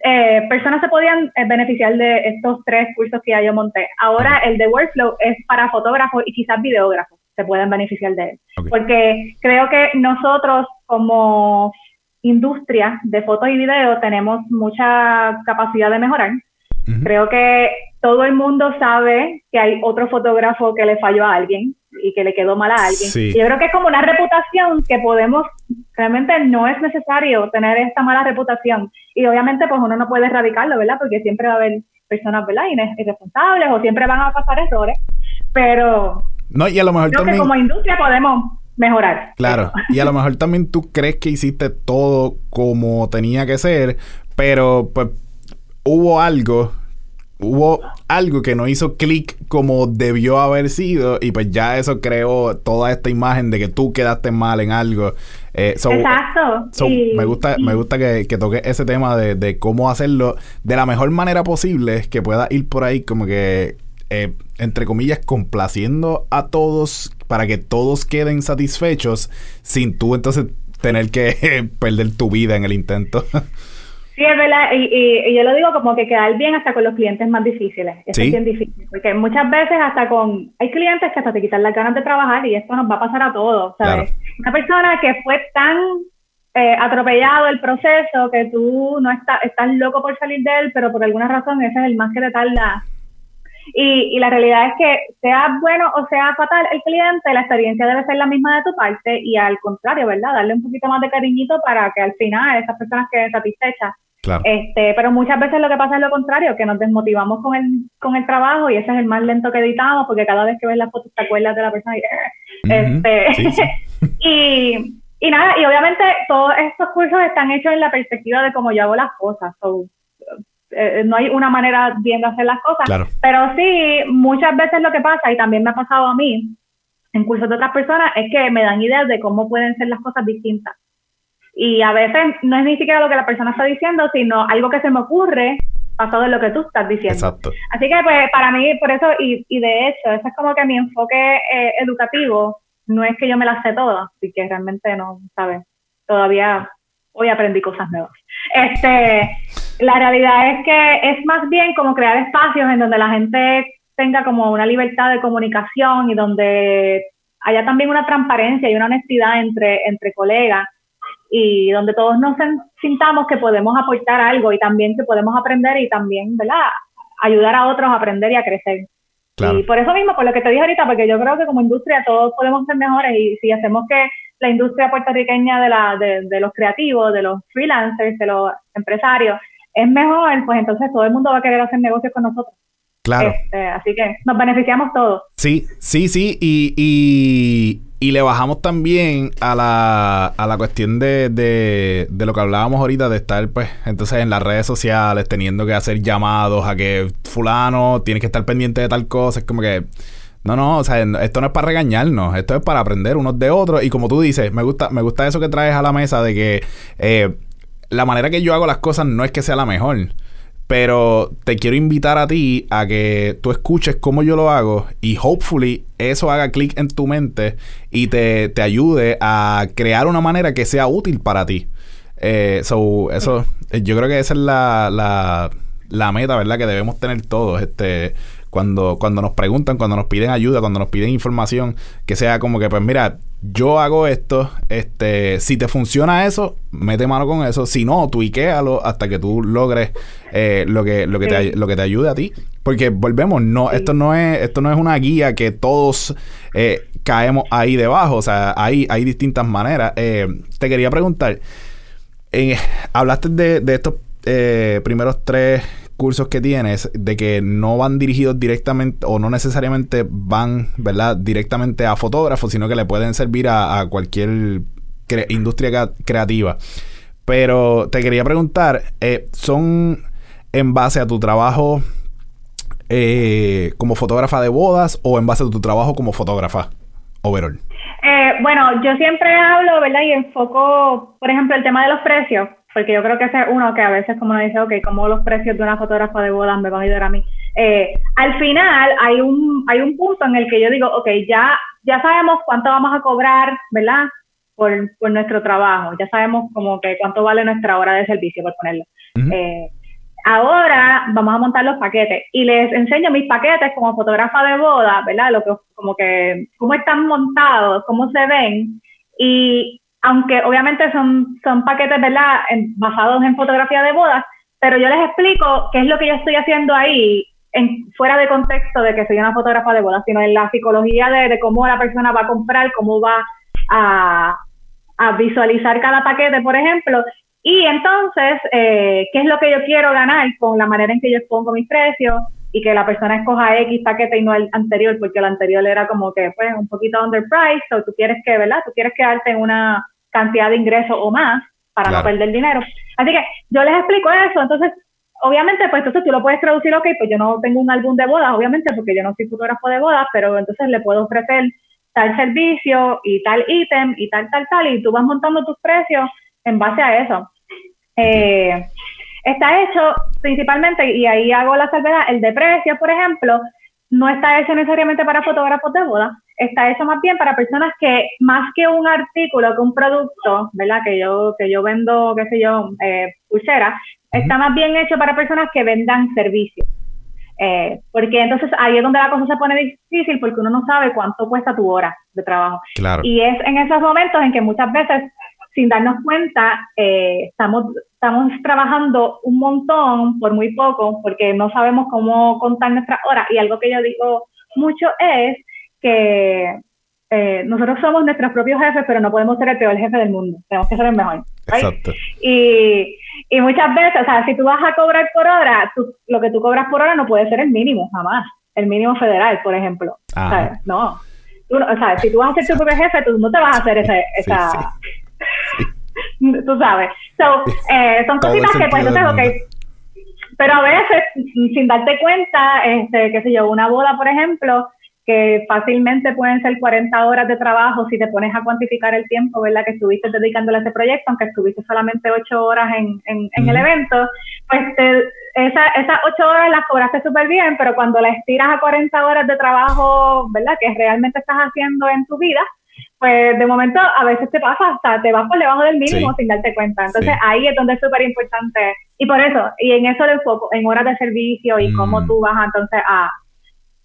eh, personas se podían eh, beneficiar de estos tres cursos que ya yo monté. Ahora el de Workflow es para fotógrafos y quizás videógrafos se pueden beneficiar de él. Porque creo que nosotros como industria de fotos y video tenemos mucha capacidad de mejorar. Creo que todo el mundo sabe que hay otro fotógrafo que le falló a alguien y que le quedó mal a alguien. Y yo creo que es como una reputación que podemos, realmente no es necesario tener esta mala reputación. Y obviamente pues uno no puede erradicarlo, ¿verdad? Porque siempre va a haber personas, ¿verdad? Irresponsables o siempre van a pasar errores. Pero... No, y a lo mejor creo que como industria podemos mejorar. Claro. Y a lo mejor también tú crees que hiciste todo como tenía que ser, pero pues hubo algo hubo algo que no hizo clic como debió haber sido y pues ya eso creó toda esta imagen de que tú quedaste mal en algo. Eh, Exacto. me gusta, me gusta que, que toque ese tema de, cómo hacerlo de la mejor manera posible, que pueda ir por ahí como que, eh, entre comillas, complaciendo a todos para que todos queden satisfechos sin tú entonces tener que perder tu vida en el intento. Sí, es verdad, y, yo lo digo como que quedar bien hasta con los clientes más difíciles. Eso es bien difícil, porque muchas veces hasta con... Hay clientes que hasta te quitan las ganas de trabajar y esto nos va a pasar a todos, ¿sabes? Una persona que fue tan eh, atropellado el proceso que tú no estás, estás loco por salir de él, pero por alguna razón ese es el más que te tarda y, y, la realidad es que sea bueno o sea fatal el cliente, la experiencia debe ser la misma de tu parte y al contrario, ¿verdad? Darle un poquito más de cariñito para que al final esas personas queden satisfechas. Claro. Este, pero muchas veces lo que pasa es lo contrario, que nos desmotivamos con el, con el trabajo y ese es el más lento que editamos porque cada vez que ves las fotos te acuerdas de la persona y, este, y, y nada, y obviamente todos estos cursos están hechos en la perspectiva de cómo yo hago las cosas. So, eh, no hay una manera bien de hacer las cosas. Pero sí, muchas veces lo que pasa, y también me ha pasado a mí, en cursos de otras personas, es que me dan ideas de cómo pueden ser las cosas distintas. Y a veces no es ni siquiera lo que la persona está diciendo, sino algo que se me ocurre basado en lo que tú estás diciendo. Exacto. Así que pues para mí, por eso, y, y de hecho, ese es como que mi enfoque eh, educativo, no es que yo me las sé todas, así que realmente no, ¿sabes? Todavía hoy aprendí cosas nuevas. Este, la realidad es que es más bien como crear espacios en donde la gente tenga como una libertad de comunicación y donde haya también una transparencia y una honestidad entre, entre colegas y donde todos nos sintamos que podemos aportar algo y también que podemos aprender y también, ¿verdad? Ayudar a otros a aprender y a crecer. Y por eso mismo, por lo que te dije ahorita, porque yo creo que como industria todos podemos ser mejores y si hacemos que la industria puertorriqueña de, la, de, los creativos, de los freelancers, de los empresarios, es mejor, pues entonces todo el mundo va a querer hacer negocios con nosotros. Claro. Este, así que nos beneficiamos todos. Sí, sí, sí. Y, y, le bajamos también a la, a la cuestión de, de, de, lo que hablábamos ahorita, de estar, pues, entonces en las redes sociales, teniendo que hacer llamados a que fulano tiene que estar pendiente de tal cosa. Es como que no, no, o sea, esto no es para regañarnos, esto es para aprender unos de otros. Y como tú dices, me gusta, me gusta eso que traes a la mesa de que eh, la manera que yo hago las cosas no es que sea la mejor. Pero te quiero invitar a ti a que tú escuches cómo yo lo hago y hopefully eso haga clic en tu mente y te, te, ayude a crear una manera que sea útil para ti. Eh, so, eso, yo creo que esa es la, la, la meta, ¿verdad? Que debemos tener todos. Este, cuando, cuando nos preguntan, cuando nos piden ayuda, cuando nos piden información, que sea como que, pues mira, yo hago esto, este, si te funciona eso, mete mano con eso, si no, tuiquéalo hasta que tú logres eh, lo que, lo que te, lo que te ayude a ti. Porque volvemos, no, esto no es, esto no es una guía que todos eh, caemos ahí debajo. O sea, hay, hay distintas maneras. Eh, te quería preguntar, hablaste de, de estos primeros tres cursos que tienes de que no van dirigidos directamente o no necesariamente van, ¿verdad? Directamente a fotógrafos, sino que le pueden servir a, cualquier industria creativa. Pero te quería preguntar, eh, ¿son en base a tu trabajo eh, como fotógrafa de bodas o en base a tu trabajo como fotógrafa overall? Eh, bueno, yo siempre hablo, ¿verdad? Y enfoco, por ejemplo, el tema de los precios porque yo creo que ese es uno que a veces como dice, ok, ¿cómo los precios de una fotógrafa de bodas me van a ayudar a mí? Eh, al final hay un, hay un punto en el que yo digo, ok, ya, ya sabemos cuánto vamos a cobrar, ¿verdad? Por, por nuestro trabajo, ya sabemos como que cuánto vale nuestra hora de servicio, por ponerlo. Eh, ahora vamos a montar los paquetes y les enseño mis paquetes como fotógrafa de boda, ¿verdad? Lo que, como que, cómo están montados, cómo se ven. Y aunque obviamente son, son paquetes, ¿verdad?, basados en fotografía de bodas, pero yo les explico qué es lo que yo estoy haciendo ahí, en, fuera de contexto de que soy una fotógrafa de bodas, sino en la psicología de, cómo la persona va a comprar, cómo va a, visualizar cada paquete, por ejemplo, y entonces, eh, ¿qué es lo que yo quiero ganar con la manera en que yo expongo mis precios? y que la persona escoja X paquete y no el anterior, porque el anterior era como que, pues, un poquito underpriced, o tú quieres que, ¿verdad? Tú quieres quedarte en una cantidad de ingresos o más para no perder dinero. Así que yo les explico eso, entonces obviamente, pues entonces tú lo puedes traducir, ok, pues yo no tengo un álbum de bodas, obviamente, porque yo no soy fotógrafo de bodas, pero entonces le puedo ofrecer tal servicio y tal ítem y tal, tal, tal, y tú vas montando tus precios en base a eso. Eh, está hecho principalmente, y ahí hago la salvedad, el de precios, por ejemplo, no está hecho necesariamente para fotógrafos de boda, está hecho más bien para personas que más que un artículo, que un producto, ¿verdad? Que yo, que yo vendo, qué sé yo, eh, pulsera, está más bien hecho para personas que vendan servicios. Eh, porque entonces ahí es donde la cosa se pone difícil porque uno no sabe cuánto cuesta tu hora de trabajo. Claro. Y es en esos momentos en que muchas veces, sin darnos cuenta, eh, estamos, estamos trabajando un montón por muy poco porque no sabemos cómo contar nuestras horas. Y algo que yo digo mucho es que eh, nosotros somos nuestros propios jefes, pero no podemos ser el peor jefe del mundo. Tenemos que ser el mejor. Exacto. Y, y muchas veces, o sea, si tú vas a cobrar por hora, lo que tú cobras por hora no puede ser el mínimo, jamás. El mínimo federal, por ejemplo. No. Tú, o sea, si tú vas a ser tu propio jefe, tú no te vas a hacer ese, esa... tú sabes. So, eh, son cositas que, pues, entonces, ok. Pero a veces, sin darte cuenta, este, qué sé yo, una boda, por ejemplo, que fácilmente pueden ser 40 horas de trabajo si te pones a cuantificar el tiempo, ¿verdad? Que estuviste dedicándole a ese proyecto, aunque estuviste solamente 8 horas en, en, el evento, pues esa, esas 8 horas las cobraste súper bien, pero cuando la estiras a 40 horas de trabajo, ¿verdad? Que realmente estás haciendo en tu vida, pues de momento a veces te pasa hasta te vas por debajo del mínimo sin darte cuenta. Entonces ahí es donde es súper importante. Y por eso, y en eso le enfoco, en horas de servicio y cómo mm. tú vas entonces a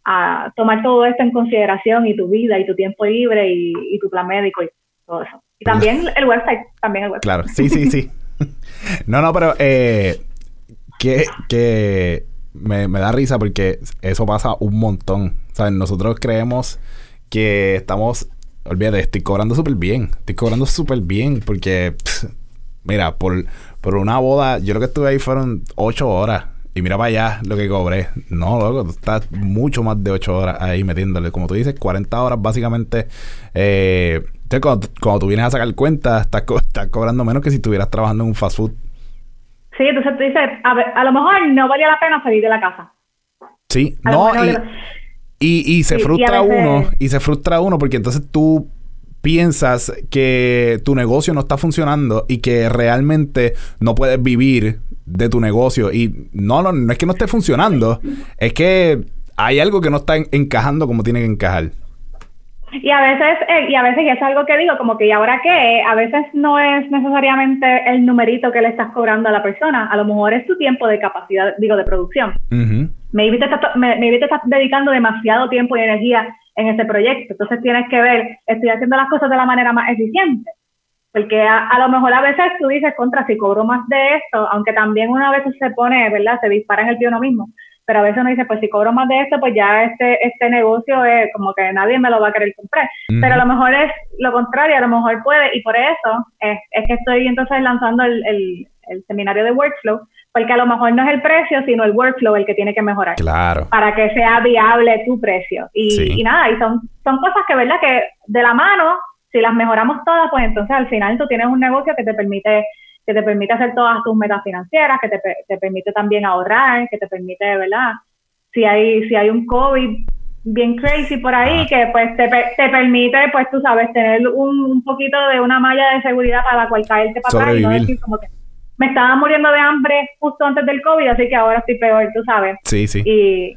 a tomar todo esto en consideración y tu vida y tu tiempo libre y, tu plan médico y todo eso. Y también el website, también el website. Claro, sí, sí, sí. no, no, pero eh, que, que me, da risa porque eso pasa un montón. ¿Sabes? Nosotros creemos que estamos, olvídate, estoy cobrando súper bien. Estoy cobrando súper bien porque, mira, por, por una boda, yo lo que estuve ahí fueron ocho horas. Y mira para allá lo que cobré. No, loco, tú estás mucho más de 8 horas ahí metiéndole. Como tú dices, 40 horas básicamente. Eh, entonces, cuando, cuando, tú vienes a sacar cuenta, estás, estás cobrando menos que si estuvieras trabajando en un fast food. Sí, entonces tú dices, a, ver, a lo mejor no valía la pena salir de la casa. Sí, no, y, y, se frustra uno, y se frustra uno porque entonces tú piensas que tu negocio no está funcionando y que realmente no puedes vivir de tu negocio. Y no, no, no es que no esté funcionando, es que hay algo que no está encajando como tiene que encajar. Y a veces, eh, y a veces, y es algo que digo, como que ¿y ahora qué? A veces no es necesariamente el numerito que le estás cobrando a la persona, a lo mejor es tu tiempo de capacidad, digo, de producción. Maybe, te estás, maybe te estás dedicando demasiado tiempo y energía en ese proyecto, entonces tienes que ver, estoy haciendo las cosas de la manera más eficiente. Porque a, lo mejor a veces tú dices, contra, si cobro más de esto, aunque también una vez se pone, ¿verdad? Se dispara en el pie uno mismo. Pero a veces uno dice, pues si cobro más de esto, pues ya este, este negocio es como que nadie me lo va a querer comprar. Pero a lo mejor es lo contrario, a lo mejor puede, y por eso es, es que estoy entonces lanzando el, el, el seminario de workflow, porque a lo mejor no es el precio, sino el workflow el que tiene que mejorar. Claro. Para que sea viable tu precio. Y, y nada, y son, son cosas que, ¿verdad? Que de la mano si las mejoramos todas, pues entonces al final tú tienes un negocio que te permite que te permite hacer todas tus metas financieras, que te, te permite también ahorrar, que te permite, ¿verdad? Si hay si hay un COVID bien crazy por ahí, que pues te, te permite, pues tú sabes, tener un, un, poquito de una malla de seguridad para la cual caerte para atrás y no decir como que me estaba muriendo de hambre justo antes del COVID, así que ahora estoy peor, tú sabes. Sí, sí. Y,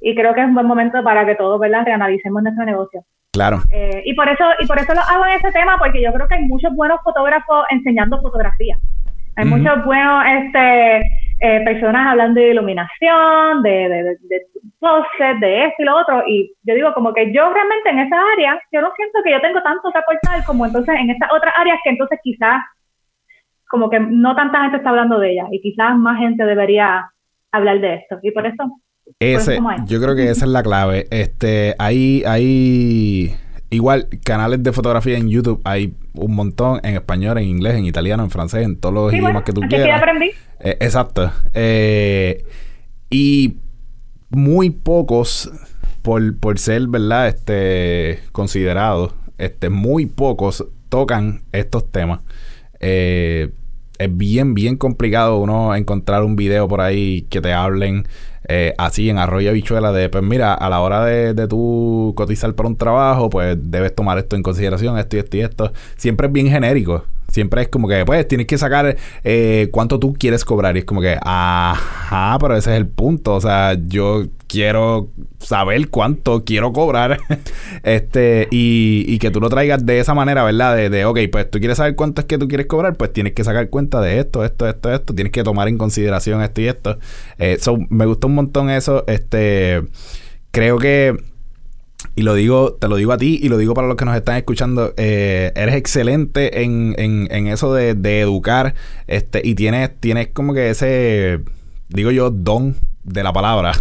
y creo que es un buen momento para que todos, ¿verdad?, reanalicemos nuestro negocio. Claro. Eh, y por eso y por eso lo hago en ese tema, porque yo creo que hay muchos buenos fotógrafos enseñando fotografía. Hay muchos buenos este, eh, personas hablando de iluminación, de, de, de, de de esto y lo otro. Y yo digo, como que yo realmente en esa área, yo no siento que yo tengo tanto que aportar como entonces en estas otras áreas que entonces quizás como que no tanta gente está hablando de ellas y quizás más gente debería hablar de esto. Y por eso ese, yo creo que esa es la clave. Este, hay, hay igual canales de fotografía en YouTube, hay un montón en español, en inglés, en italiano, en francés, en todos los idiomas que tú quieras. Que aprendí. Eh, exacto. Eh, y muy pocos, por, por ser, ¿verdad? Este, considerados, este, muy pocos tocan estos temas. Eh, es bien, bien complicado uno encontrar un video por ahí que te hablen eh, así en arroyo bichuela de, pues mira, a la hora de, de tú cotizar para un trabajo, pues debes tomar esto en consideración, esto y esto y esto. Siempre es bien genérico. Siempre es como que, pues, tienes que sacar eh, cuánto tú quieres cobrar. Y es como que, ajá, pero ese es el punto. O sea, yo quiero saber cuánto quiero cobrar. este, y, y, que tú lo traigas de esa manera, ¿verdad? De, de, ok, pues tú quieres saber cuánto es que tú quieres cobrar, pues tienes que sacar cuenta de esto, esto, esto, esto. Tienes que tomar en consideración esto y esto. Eh, me gustó un montón eso. Este, creo que y lo digo, te lo digo a ti y lo digo para los que nos están escuchando, eh, eres excelente en, en, en eso de, de, educar, este, y tienes, tienes como que ese, digo yo, don de la palabra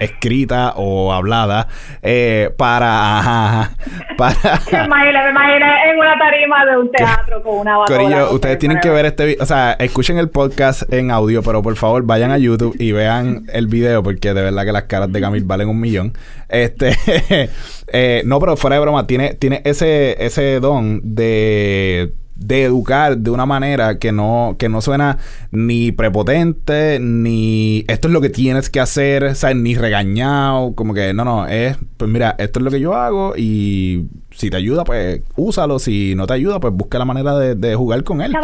escrita o hablada eh, para, para me imagino, me imagino en una tarima de un teatro con una Corillo, ustedes tienen que ver este o sea, escuchen el podcast en audio, pero por favor vayan a YouTube y vean el video porque de verdad que las caras de Camil valen un millón. Este, eh, no, pero fuera de broma, tiene, tiene ese, ese don de de educar de una manera que no, que no suena ni prepotente, ni esto es lo que tienes que hacer, ¿sabes? Ni regañado, como que no, no, es, pues mira, esto es lo que yo hago y si te ayuda, pues úsalo, si no te ayuda, pues busca la manera de, de jugar con él.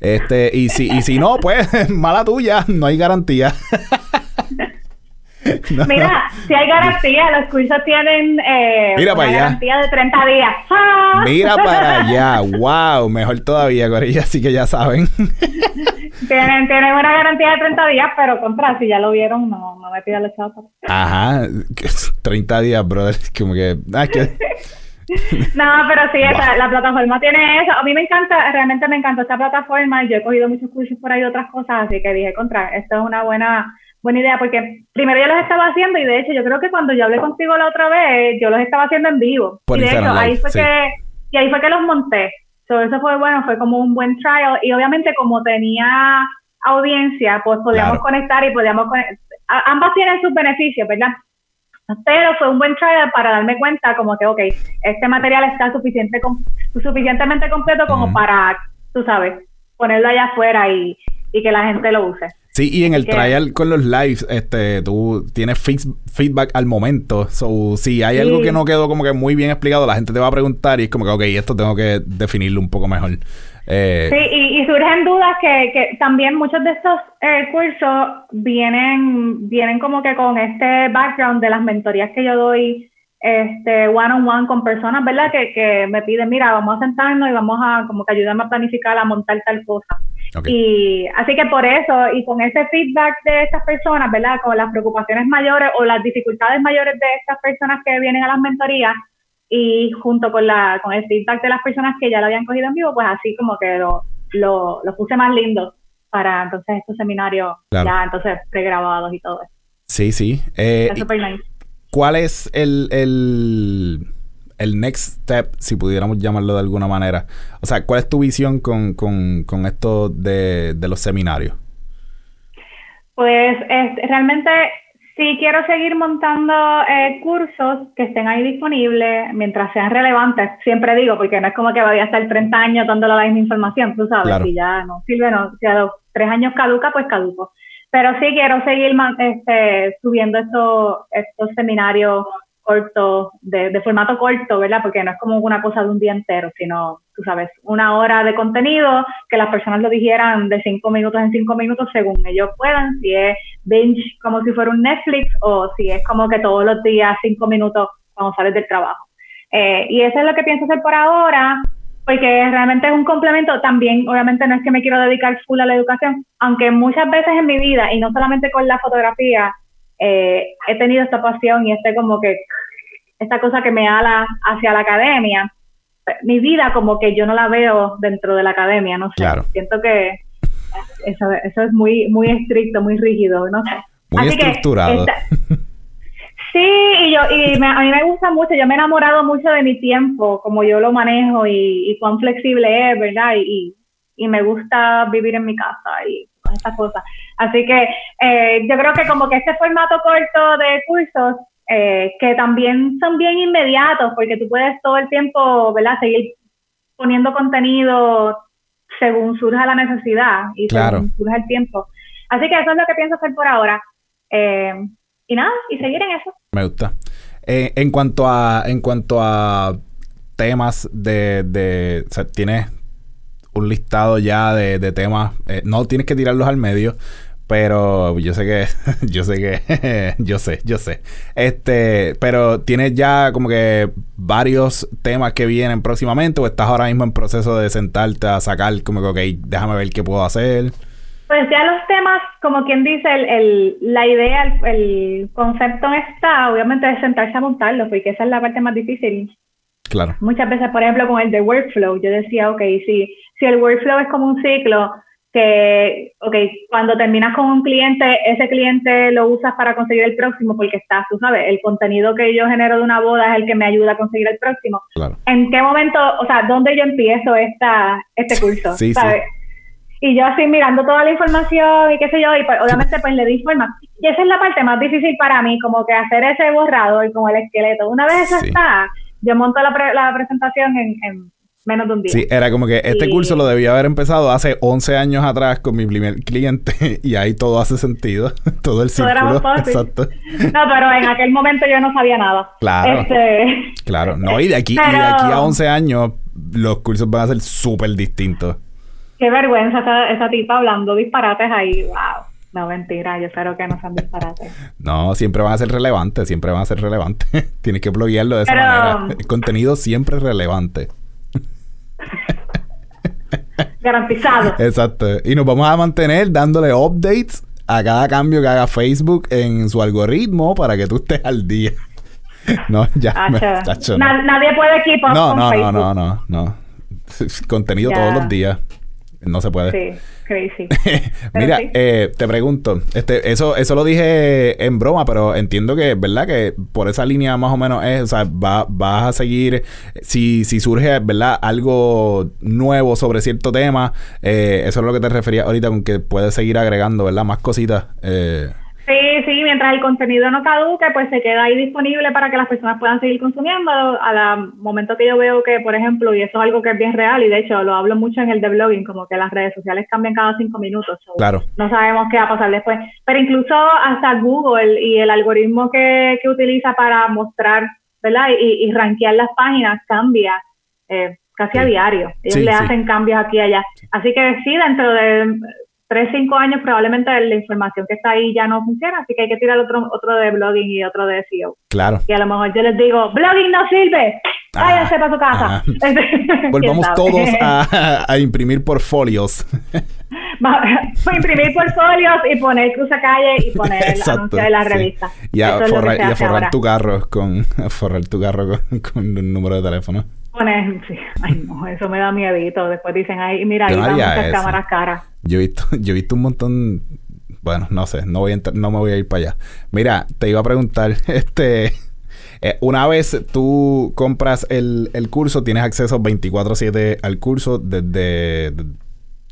Este, y si, y si no, pues mala tuya, no hay garantía. Mira, si hay garantía, los cursos tienen eh, Mira garantía de 30 días. ¡Ah! Mira para allá, wow, mejor todavía, Corilla, así que ya saben. tienen, tienen una garantía de 30 días, pero contra, si ya lo vieron, no, no me pidan el chato. Ajá, 30 días, brother, como que... Ah, que... no, pero sí, la plataforma tiene eso. A mí me encanta, realmente me encanta esta plataforma. Yo he cogido muchos cursos por ahí, otras cosas, así que dije, contra, esto es una buena buena idea, porque primero yo los estaba haciendo y de hecho yo creo que cuando yo hablé contigo la otra vez, yo los estaba haciendo en vivo. y de hecho ahí fue que y ahí fue que los monté. So, eso fue bueno, fue como un buen trial y obviamente como tenía audiencia, pues podíamos conectar y podíamos ambas tienen sus beneficios, ¿verdad? Pero fue un buen trial para darme cuenta como que, ok, este material está suficiente suficientemente completo como para, tú sabes, ponerlo allá afuera y, y que la gente lo use. Sí, y en el trial con los lives, este, tú tienes feedback al momento. So, si hay algo que no quedó como que muy bien explicado, la gente te va a preguntar y es como que, ok, esto tengo que definirlo un poco mejor. Eh, sí, y, surgen dudas que, que también muchos de estos eh, cursos vienen, vienen como que con este background de las mentorías que yo doy este one on one con personas, ¿verdad? Que, que me piden, mira, vamos a sentarnos y vamos a como que ayudarme a planificar, a montar tal cosa. Y así que por eso, y con ese feedback de estas personas, ¿verdad? Con las preocupaciones mayores o las dificultades mayores de estas personas que vienen a las mentorías, y junto con, la, con el feedback de las personas que ya lo habían cogido en vivo, pues así como que lo, lo, puse más lindo para entonces estos seminarios ya entonces pregrabados y todo eso. Sí, sí. Eh, ¿Cuál es el, el el next step, si pudiéramos llamarlo de alguna manera? O sea, ¿cuál es tu visión con, con, con esto de, los seminarios? Pues realmente sí quiero seguir montando eh, cursos que estén ahí disponibles mientras sean relevantes. Siempre digo, porque no es como que vaya a estar 30 años dando la misma información, tú sabes, si ya no sirve, no, si a los tres años caduca, pues caduco. Pero sí quiero seguir este, subiendo estos, estos seminarios corto, de, formato corto, ¿verdad? Porque no es como una cosa de un día entero, sino, tú sabes, una hora de contenido, que las personas lo dijeran de cinco minutos en cinco minutos según ellos puedan, si es binge como si fuera un Netflix o si es como que todos los días cinco minutos cuando sales del trabajo. Eh, y eso es lo que pienso hacer por ahora, porque realmente es un complemento. También, obviamente, no es que me quiero dedicar full a la educación, aunque muchas veces en mi vida, y no solamente con la fotografía, eh, he tenido esta pasión y este como que, esta cosa que me ala hacia la academia. Mi vida como que yo no la veo dentro de la academia, no sé. Siento que eso, eso es muy, muy estricto, muy rígido, no sé. Muy estructurado. sí, y yo, y a mí me gusta mucho, yo me he enamorado mucho de mi tiempo, como yo lo manejo y, cuán flexible es, ¿verdad? Y, y me gusta vivir en mi casa y estas cosas. Así que eh, yo creo que como que este formato corto de cursos, eh, que también son bien inmediatos, porque tú puedes todo el tiempo, ¿verdad?, seguir poniendo contenido según surja la necesidad y según surja el tiempo. Así que eso es lo que pienso hacer por ahora. Eh, y nada, y seguir en eso. Me gusta. en cuanto a en cuanto a temas de, de o sea, tienes un listado ya de, de temas. Eh, no tienes que tirarlos al medio, pero yo sé que, yo sé que, yo sé, yo sé. Este, pero tienes ya como que varios temas que vienen próximamente o estás ahora mismo en proceso de sentarte a sacar como que, ok, déjame ver qué puedo hacer. Pues ya los temas, como quien dice, el, el, la idea, el, concepto está, obviamente, es sentarse a montarlo, porque esa es la parte más difícil. Claro. Muchas veces, por ejemplo, con el de workflow, yo decía, ok, si, si el workflow es como un ciclo, que, ok, cuando terminas con un cliente, ese cliente lo usas para conseguir el próximo porque está, tú sabes, el contenido que yo genero de una boda es el que me ayuda a conseguir el próximo. Claro. ¿En qué momento, o sea, dónde yo empiezo esta, este curso? Sí, ¿sabes? Y yo así mirando toda la información y qué sé yo, y pues, obviamente pues le di forma. Y esa es la parte más difícil para mí, como que hacer ese borrado y como el esqueleto. Una vez eso está, yo monto la, pre la presentación en, en menos de un día. Sí, era como que este curso lo debía haber empezado hace 11 años atrás con mi primer cliente y ahí todo hace sentido. todo el círculo. Todo Exacto. No, pero en aquel momento yo no sabía nada. Claro. Este... Claro. No, y de aquí, y de aquí a 11 años los cursos van a ser súper distintos. Qué vergüenza esa, esa tipa hablando disparates ahí. Wow. No, mentira, yo espero que no sean disparates. no, siempre van a ser relevantes, siempre van a ser relevantes. Tienes que bloguearlo de esa manera. El contenido siempre es relevante. Garantizado. Exacto. Y nos vamos a mantener dándole updates a cada cambio que haga Facebook en su algoritmo para que tú estés al día. no, ya. nadie puede equipar no, no, no, no, no, no. Contenido todos los días. No se puede. Sí. Mira, eh, te pregunto, este, eso, eso lo dije en broma, pero entiendo que, ¿verdad? Que por esa línea más o menos es, o sea, va, vas a seguir, si, si surge, ¿verdad? Algo nuevo sobre cierto tema, eh, eso es lo que te refería ahorita con que puedes seguir agregando, ¿verdad? Más cositas. Eh. Sí, sí, mientras el contenido no caduque, pues se queda ahí disponible para que las personas puedan seguir consumiendo. Al momento que yo veo que, por ejemplo, y eso es algo que es bien real, y de hecho lo hablo mucho en el de blogging, como que las redes sociales cambian cada cinco minutos. claro. No sabemos qué va a pasar después. Pero incluso hasta Google y el algoritmo que, que utiliza para mostrar, ¿verdad? Y, y rankear las páginas cambia. Eh, casi a diario. Ellos le hacen cambios aquí y allá. Así que sí, dentro de tres, cinco años probablemente la información que está ahí ya no funciona, así que hay que tirar otro, otro de blogging y otro de SEO. Claro. Y a lo mejor yo les digo, blogging no sirve, váyanse para su casa. Volvamos todos a, a, imprimir portfolios. imprimir portfolios y poner calle y poner el anuncio de la revista. Y a, forrar, y a forrar tu carro con, a forrar tu carro con, con un número de teléfono. Sí. Ay, no, eso me da miedito. Después dicen, ay, mira, ahí están muchas cámaras caras. Yo he visto, yo he visto un montón. Bueno, no sé, no voy a no me voy a ir para allá. Mira, te iba a preguntar, este. Eh, una vez tú compras el, el curso, tienes acceso 24-7 al curso desde,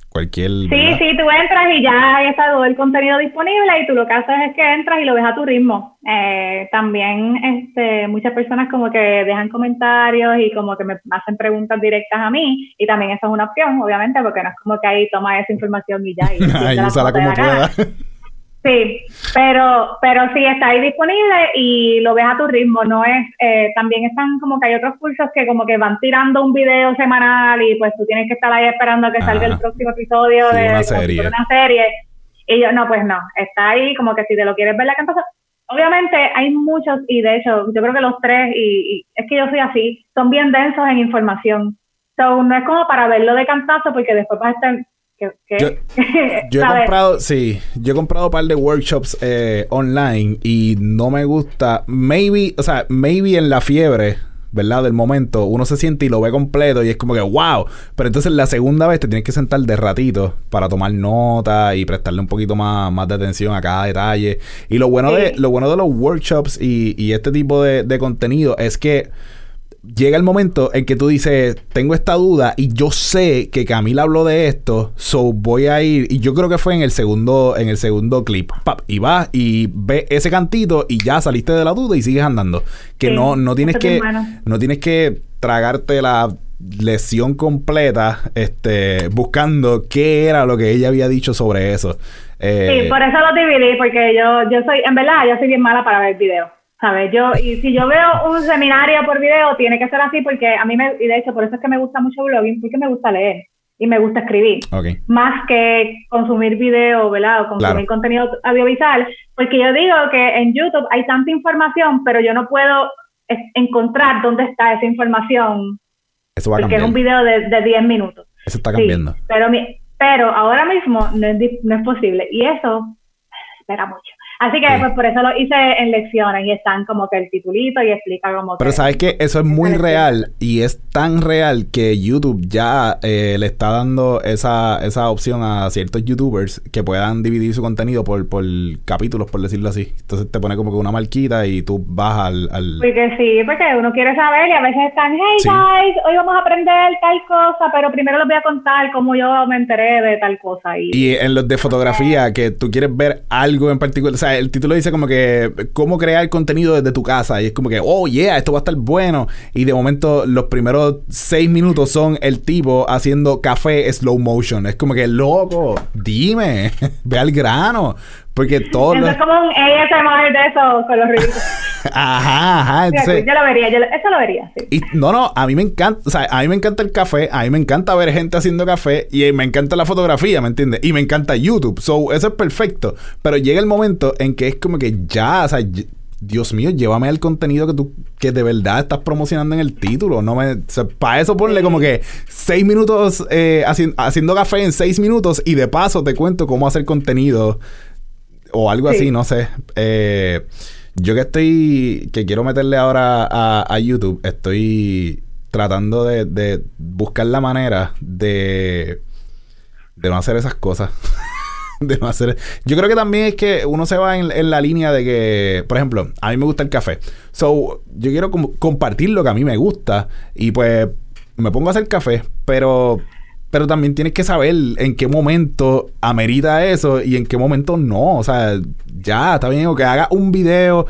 cualquier... Sí, sí, tú entras y ya está todo el contenido disponible y tú lo que haces es que entras y lo ves a tu ritmo. Eh, también este, muchas personas como que dejan comentarios y como que me hacen preguntas directas a mí y también eso es una opción, obviamente, porque no es como que ahí toma esa información y ya. Y, y úsala como pueda. Sí, pero, pero sí está ahí disponible y lo ves a tu ritmo, no es, eh, también están como que hay otros cursos que como que van tirando un video semanal y pues tú tienes que estar ahí esperando a que salga el próximo episodio de una serie. una serie. Y yo, no, pues no, está ahí como que si te lo quieres ver la cantazo. Obviamente hay muchos y de hecho yo creo que los tres, y, es que yo soy así, son bien densos en información. So, no es como para verlo de cantazo porque después vas a estar Yo, he comprado, sí, yo he comprado un par de workshops eh, online y no me gusta. Maybe, o sea, maybe en la fiebre, ¿verdad? Del momento, uno se siente y lo ve completo y es como que wow. Pero entonces la segunda vez te tienes que sentar de ratito para tomar nota y prestarle un poquito más, más de atención a cada detalle. Y lo bueno, de, lo bueno de los workshops y, y este tipo de, de contenido es que llega el momento en que tú dices, tengo esta duda y yo sé que Camila habló de esto, so voy a ir y yo creo que fue en el segundo en el segundo clip, y vas y ve ese cantito y ya saliste de la duda y sigues andando, que no no tienes que no tienes que tragarte la lesión completa este buscando qué era lo que ella había dicho sobre eso. Eh, sí, por eso lo dividí porque yo yo soy en verdad yo soy bien mala para ver videos. ¿Sabes? Yo, y si yo veo un seminario por video, tiene que ser así porque a mí me, y de hecho por eso es que me gusta mucho blogging, porque me gusta leer. y me gusta escribir. Más que consumir video, ¿verdad? O consumir contenido audiovisual. Porque yo digo que en YouTube hay tanta información, pero yo no puedo encontrar dónde está esa información. Eso va porque es un video de, de 10 minutos. Eso está cambiando. pero, mi, pero ahora mismo no es, no es posible. Y eso espera mucho. Así que pues por eso lo hice en lecciones y están como que el titulito y explica como Pero sabes que eso es muy real y es tan real que YouTube ya eh, le está dando esa, esa opción a ciertos youtubers que puedan dividir su contenido por, por capítulos, por decirlo así. Entonces te pone como que una marquita y tú vas al, al... Porque sí, porque uno quiere saber y a veces están, hey guys, hoy vamos a aprender tal cosa, pero primero les voy a contar cómo yo me enteré de tal cosa. Y, y en los de fotografía, que tú quieres ver algo en particular, o sea, el título dice como que cómo crear contenido desde tu casa. Y es como que, oh yeah, esto va a estar bueno. Y de momento los primeros seis minutos son el tipo haciendo café slow motion. Es como que, loco, dime, ve al grano. Porque todo. Es como un ASMR de eso con los ruidos. ajá, ajá. yo lo vería, yo, eso lo vería, sí. Y, no, no, a mí me encanta, o sea, a mí me encanta el café, a mí me encanta ver gente haciendo café y me encanta la fotografía, ¿me entiendes? Y me encanta YouTube. So, eso es perfecto. Pero llega el momento en que es como que ya, o sea, Dios mío, llévame al contenido que tú, que de verdad estás promocionando en el título. No me, para eso ponle como que seis minutos eh, haciendo café en seis minutos y de paso te cuento cómo hacer contenido o algo así, no sé. Eh, yo que estoy, que quiero meterle ahora a, YouTube, estoy tratando de, buscar la manera de, de no hacer esas cosas. de no hacer. Yo creo que también es que uno se va en, la línea de que, por ejemplo, a mí me gusta el café. So, yo quiero compartir lo que a mí me gusta y pues me pongo a hacer café, pero pero también tienes que saber en qué momento amerita eso y en qué momento no. O sea, ya, está bien. O que haga un video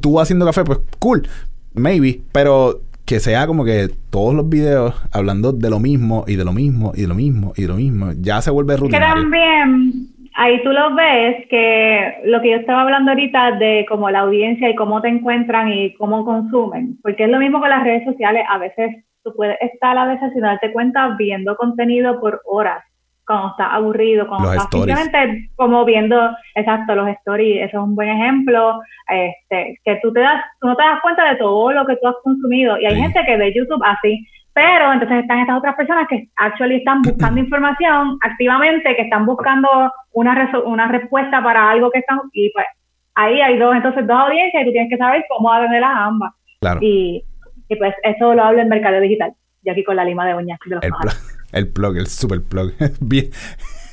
tú haciendo café, pues cool, maybe. Pero que sea como que todos los videos hablando de lo mismo y de lo mismo y de lo mismo y de lo mismo. Ya se vuelve rutinario. Que también ahí tú lo ves que lo que yo estaba hablando ahorita de como la audiencia y cómo te encuentran y cómo consumen. Porque es lo mismo con las redes sociales. A veces tú puedes estar a veces sin darte cuenta viendo contenido por horas, cuando estás aburrido, cuando estás simplemente como viendo, exacto, los stories, eso es un buen ejemplo, este, que tú te das, tú no te das cuenta de todo lo que tú has consumido, y hay gente que ve YouTube así, pero entonces están estas otras personas que actually están buscando información activamente, que están buscando una, una respuesta para algo que están, y pues ahí hay dos, entonces dos audiencias y tú tienes que saber cómo atender las ambas. Claro. Y, y pues eso lo hablo en mercado digital. Yo aquí con la lima de uñas de los el, plug, el plug, el super plug. Bien.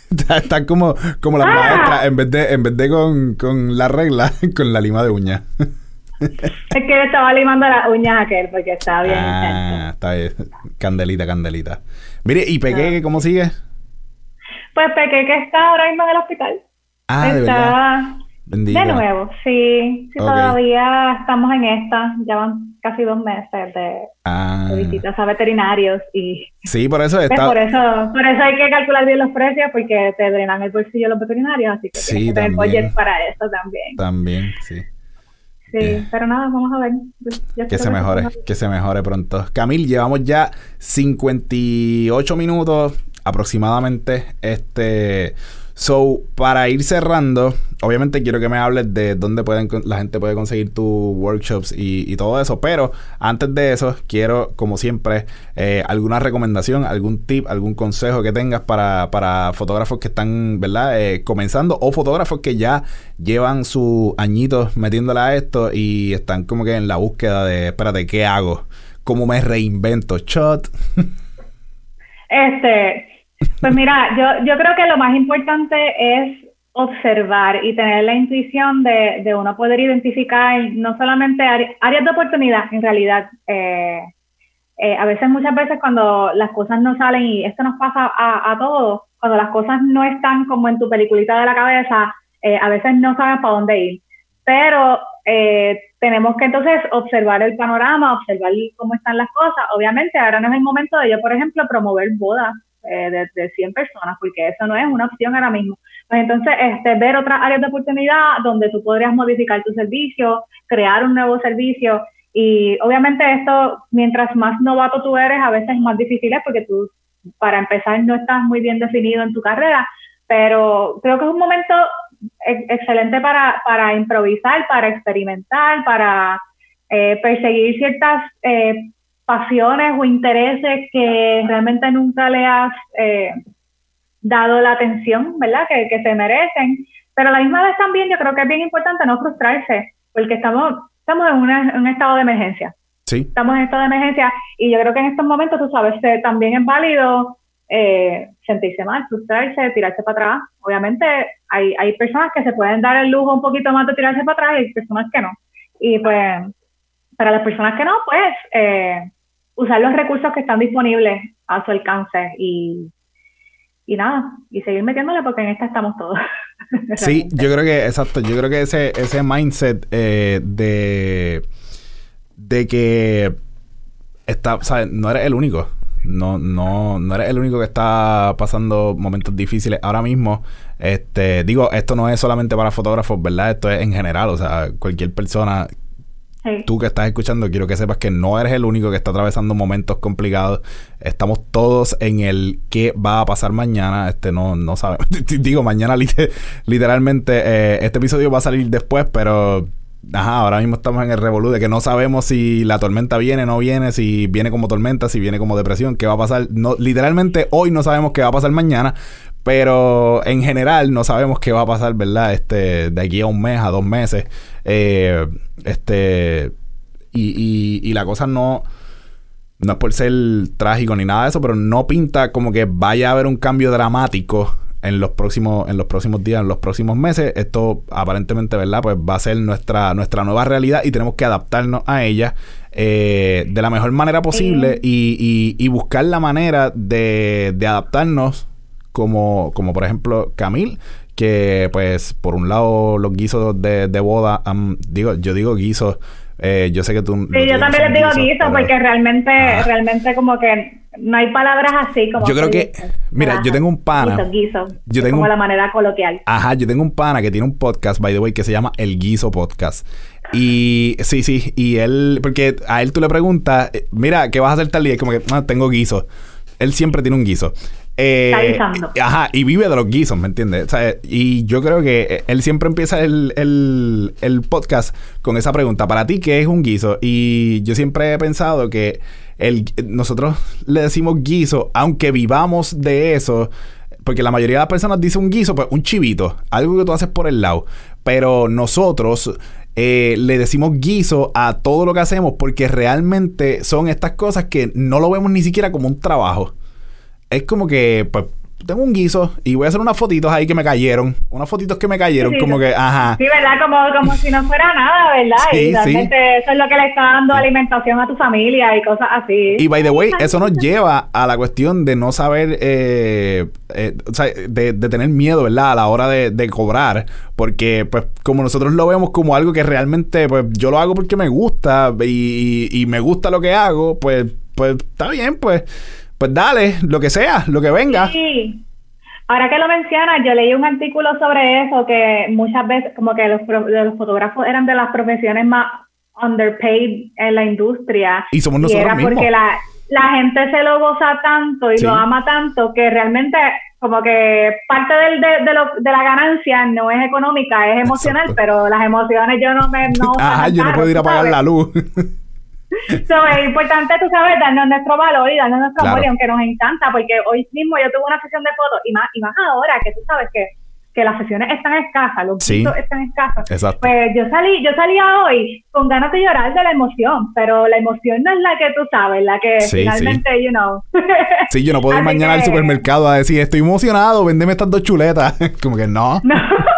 Están como, como las ah. maestras, en vez de, en vez de con, con la regla, con la lima de uñas. es que estaba limando las uñas aquel porque estaba bien. Ah, está bien. Candelita, candelita. Mire, ¿y Peque cómo sigue? Pues Peque que está ahora mismo en el hospital. Ah, de verdad. De nuevo, sí. sí Todavía estamos en esta. Ya van casi dos meses de, ah. visitas a veterinarios y... Sí, por eso pues, está... por eso por eso hay que calcular bien los precios porque te drenan el bolsillo los veterinarios, así que sí, tienes que para eso también. También, sí. Sí, eh. pero nada, vamos a ver. que se mejore, que se mejore pronto. Camil, llevamos ya 58 minutos aproximadamente. Este So, para ir cerrando, obviamente quiero que me hables de dónde pueden la gente puede conseguir tus workshops y, todo eso, pero antes de eso, quiero, como siempre, eh, alguna recomendación, algún tip, algún consejo que tengas para, para fotógrafos que están, ¿verdad?, eh, comenzando o fotógrafos que ya llevan sus añitos metiéndola a esto y están como que en la búsqueda de, espérate, ¿qué hago? ¿Cómo me reinvento? Shot. Este, pues mira, yo, yo creo que lo más importante es observar y tener la intuición de, de uno poder identificar no solamente áreas de oportunidad, en realidad. Eh, eh, a veces, muchas veces cuando las cosas no salen, y esto nos pasa a, a todos, cuando las cosas no están como en tu peliculita de la cabeza, eh, a veces no sabes para dónde ir. Pero tenemos que entonces observar el panorama, observar cómo están las cosas. Obviamente, ahora no es el momento de yo, por ejemplo, promover bodas eh, de, de, 100 personas, porque eso no es una opción ahora mismo. Pues entonces, este, ver otras áreas de oportunidad donde tú podrías modificar tu servicio, crear un nuevo servicio. Y obviamente esto, mientras más novato tú eres, a veces es más difícil porque tú para empezar no estás muy bien definido en tu carrera, pero creo que es un momento excelente para, para improvisar, para experimentar, para eh, perseguir ciertas eh, pasiones o intereses que realmente nunca le has eh, dado la atención, ¿verdad? Que, que se merecen. Pero a la misma vez también yo creo que es bien importante no frustrarse, porque estamos, estamos en, en un estado de emergencia. Sí. Estamos en estado de emergencia y yo creo que en estos momentos, tú sabes, también es válido eh, sentirse mal, frustrarse, tirarse para atrás. Obviamente hay, hay personas que se pueden dar el lujo un poquito más de tirarse para atrás y hay personas que no. Y pues para las personas que no, pues eh, usar los recursos que están disponibles a su alcance y, y nada, y seguir metiéndole porque en esta estamos todos. sí, yo creo que, exacto, yo creo que ese, ese mindset eh, de, de que está, ¿sabes? no eres el único. No, no, no eres el único que está pasando momentos difíciles ahora mismo. Este, digo, esto no es solamente para fotógrafos, ¿verdad? Esto es en general, o sea, cualquier persona Tú que estás escuchando, quiero que sepas que no eres el único que está atravesando momentos complicados. Estamos todos en el qué va a pasar mañana. Este no, no sabemos. Digo, mañana literalmente eh, este episodio va a salir después, pero Ajá, ahora mismo estamos en el revolú de que no sabemos si la tormenta viene, no viene, si viene como tormenta, si viene como depresión, qué va a pasar. No, literalmente hoy no sabemos qué va a pasar mañana, pero en general no sabemos qué va a pasar, ¿verdad? Este, de aquí a un mes, a dos meses. Eh, este, y, y, la cosa no, no es por ser trágico ni nada de eso, pero no pinta como que vaya a haber un cambio dramático en los próximos, en los próximos días, en los próximos meses. Esto aparentemente, ¿verdad? Pues va a ser nuestra, nuestra nueva realidad y tenemos que adaptarnos a ella eh, de la mejor manera posible y, y, buscar la manera de, de adaptarnos como, como por ejemplo Camil, que pues por un lado los guisos de, de boda, digo, yo digo guisos eh, yo sé que tú. Sí, yo también les digo guiso porque realmente, realmente como que no hay palabras así como. Yo creo que. Mira, yo tengo un pana. Guiso, Yo tengo como la manera coloquial. Ajá, yo tengo un pana que tiene un podcast, by the way, que se llama El Guiso Podcast. Y sí, sí, y él, porque a él tú le preguntas, eh, mira, ¿qué vas a hacer tal día? Y como que, no, tengo guiso. Él siempre tiene un guiso. Eh, ajá, y vive de los guisos, ¿me entiendes? y yo creo que eh, él siempre empieza el, el, podcast con esa pregunta. Para ti, ¿qué es un guiso? Y yo siempre he pensado que el, nosotros le decimos guiso, aunque vivamos de eso, porque la mayoría de las personas dice un guiso, pues un chivito, algo que tú haces por el lado. Pero nosotros eh, le decimos guiso a todo lo que hacemos porque realmente son estas cosas que no lo vemos ni siquiera como un trabajo es como que, pues, tengo un guiso y voy a hacer unas fotitos ahí que me cayeron. Unas fotitos que me cayeron, como que, ajá. Sí, ¿verdad? Como, como si no fuera nada, ¿verdad? Sí, y realmente eso es lo que le está dando alimentación a tu familia y cosas así. Y by the way, eso nos lleva a la cuestión de no saber, eh, eh, o sea, de, de, tener miedo, ¿verdad? A la hora de, de, cobrar. Porque, pues, como nosotros lo vemos como algo que realmente, pues, yo lo hago porque me gusta y, y me gusta lo que hago, pues, pues, está bien, pues pues dale, lo que sea, lo que venga. Sí. Ahora que lo mencionas, yo leí un artículo sobre eso, que muchas veces como que los, los fotógrafos eran de las profesiones más underpaid en la industria. Y somos nosotros y era porque la, la gente se lo goza tanto y lo ama tanto que realmente como que parte del, de, de, lo, de la ganancia no es económica, es emocional, pero las emociones yo no me... No Ajá, yo no puedo ir a pagar la luz. So, es importante, tú sabes, darnos nuestro valor y darnos nuestro amor, y aunque nos encanta, porque hoy mismo yo tuve una sesión de fotos, y más, y más ahora que tú sabes que, que las sesiones están escasas, los sí. están escasos. Exacto. Pues yo salí, yo salía hoy con ganas de llorar de la emoción, pero la emoción no es la que tú sabes, la que finalmente, you know. sí, yo no puedo ir mañana al supermercado a decir, estoy emocionado, vendeme estas dos chuletas. Como que no. No.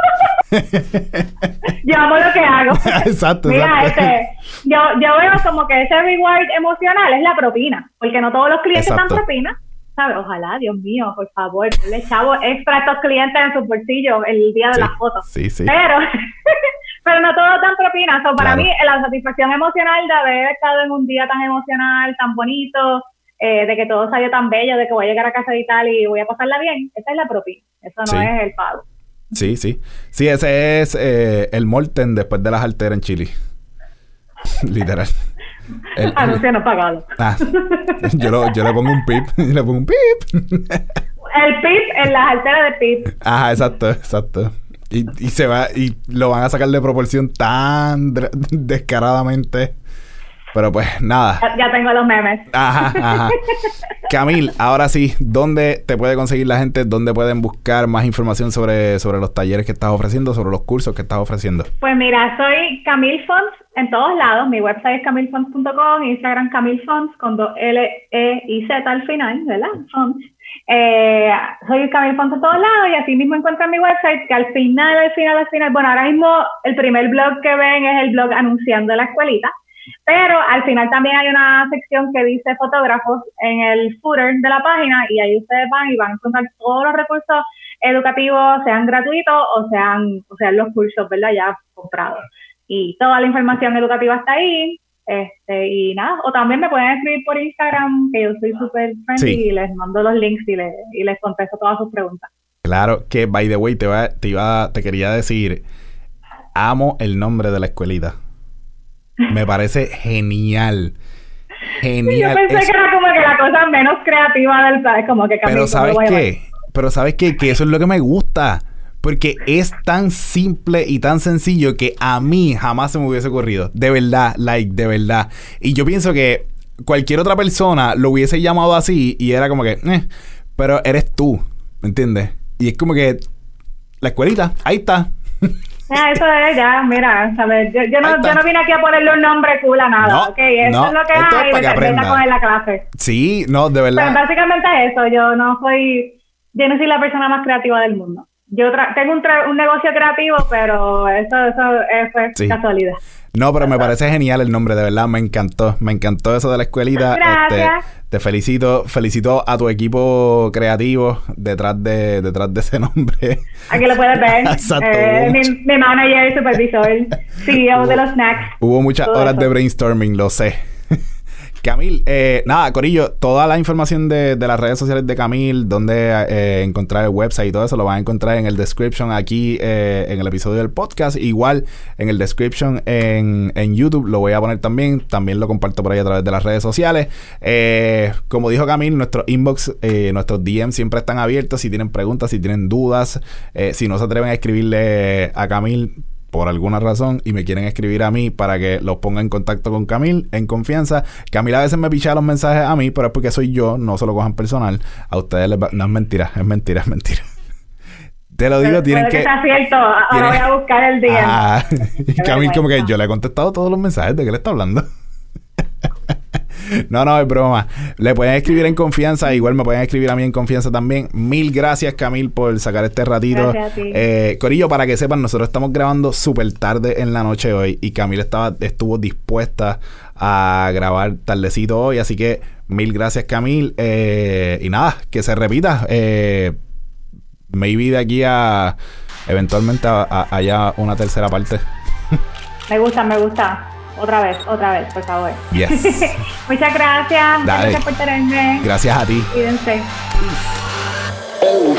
yo amo lo que hago. exacto, Mira, Este, yo, yo veo como que ese reward emocional es la propina, porque no todos los clientes dan propina. ¿sabes? Ojalá, Dios mío, por favor, ponle chavo extra a estos clientes en su bolsillo el día de las fotos. Sí, sí. Pero, pero no todos dan propina. So, para mí, la satisfacción emocional de haber estado en un día tan emocional, tan bonito, eh, de que todo salió tan bello, de que voy a llegar a casa y tal y voy a pasarla bien, esa es la propina. Eso no es el pago. Sí, sí. Sí, ese es eh, el Molten después de las alteras en Chile. Literal. Anuncio no pagado. Ah, yo, lo, yo le pongo un pip. le pongo un pip. El pip en las alteras de pip. Ajá, exacto, exacto. Y, y se va, y lo van a sacar de proporción tan descaradamente. Pero pues nada. Ya, tengo los memes. Ajá, ajá. Camil, ahora sí, ¿dónde te puede conseguir la gente? ¿Dónde pueden buscar más información sobre, sobre los talleres que estás ofreciendo, sobre los cursos que estás ofreciendo? Pues mira, soy Camil Fonts en todos lados. Mi website es camilfonts.com, Instagram Camil Fonts con dos L, E y Z al final, ¿verdad? Fonts. Eh, soy Camil Fonts en todos lados y así mismo encuentran mi website que al final, al final, al final, bueno, ahora mismo el primer blog que ven es el blog anunciando la escuelita. Pero al final también hay una sección que dice fotógrafos en el footer de la página y ahí ustedes van y van a encontrar todos los recursos educativos, sean gratuitos o sean, o sean los cursos, ¿verdad? Ya comprados. Y toda la información educativa está ahí. Este, y nada, o también me pueden escribir por Instagram, que yo soy súper friendly y les mando los links y les, y les contesto todas sus preguntas. Claro, que by the way, te, te, iba, te quería decir, amo el nombre de la escuelita. Me parece genial. Genial. yo pensé que era como que la cosa menos creativa del país, como que Pero ¿sabes qué? Pero ¿sabes qué? Que eso es lo que me gusta. Porque es tan simple y tan sencillo que a mí jamás se me hubiese ocurrido. De verdad, like, de verdad. Y yo pienso que cualquier otra persona lo hubiese llamado así y era como que, eh, pero eres tú, ¿me entiendes? Y es como que la escuelita, ahí está. Ah, eso es ya, mira, ¿sabes? Yo, yo, no, yo no vine aquí a ponerle un nombre cool a nada, no, ¿ok? Eso es lo que hay, es para que coger la clase. Sí, no, de verdad. Pero básicamente eso, yo no soy, yo no soy la persona más creativa del mundo. Yo tengo un, un, negocio creativo, pero eso, eso, es casualidad. No, pero me parece genial el nombre, de verdad, me encantó. Me encantó eso de la escuelita. Este, te felicito, felicito a tu equipo creativo detrás de, detrás de ese nombre. Aquí lo puedes ver. Exacto. Eh, mi, mi, manager, supervisor, CEO de los snacks. Hubo muchas horas de brainstorming, lo sé. Camil, eh, nada, Corillo, toda la información de, las redes sociales de Camil, donde eh, encontrar el website y todo eso, lo van a encontrar en el description aquí eh, en el episodio del podcast. Igual en el description en, en, YouTube lo voy a poner también. También lo comparto por ahí a través de las redes sociales. como dijo Camil, nuestro inbox, nuestros DM siempre están abiertos. Si tienen preguntas, si tienen dudas, si no se atreven a escribirle a Camil por alguna razón y me quieren escribir a mí para que los ponga en contacto con Camil en confianza. Camil a veces me picha los mensajes a mí, pero es porque soy yo, no se lo cojan personal. A ustedes les va... No es mentira, es mentira, es mentira. Te lo digo, tienen que. Está cierto, ahora voy a buscar el día. Ah, y Camil, como que yo le he contestado todos los mensajes de que le está hablando. No, no, es broma. Le pueden escribir en confianza. Igual me pueden escribir a mí en confianza también. Mil gracias, Camil, por sacar este ratito. Eh, Corillo, para que sepan, nosotros estamos grabando súper tarde en la noche hoy. Y Camil estaba, estuvo dispuesta a grabar tardecito hoy. Así que mil gracias, Camil. Eh, y nada, que se repita. Eh, maybe de aquí a eventualmente haya una tercera parte. Me gusta, me gusta. Otra vez, otra vez, por favor. Yes. Muchas gracias. Gracias por tenerme. Gracias a ti. Cuídense. Oh,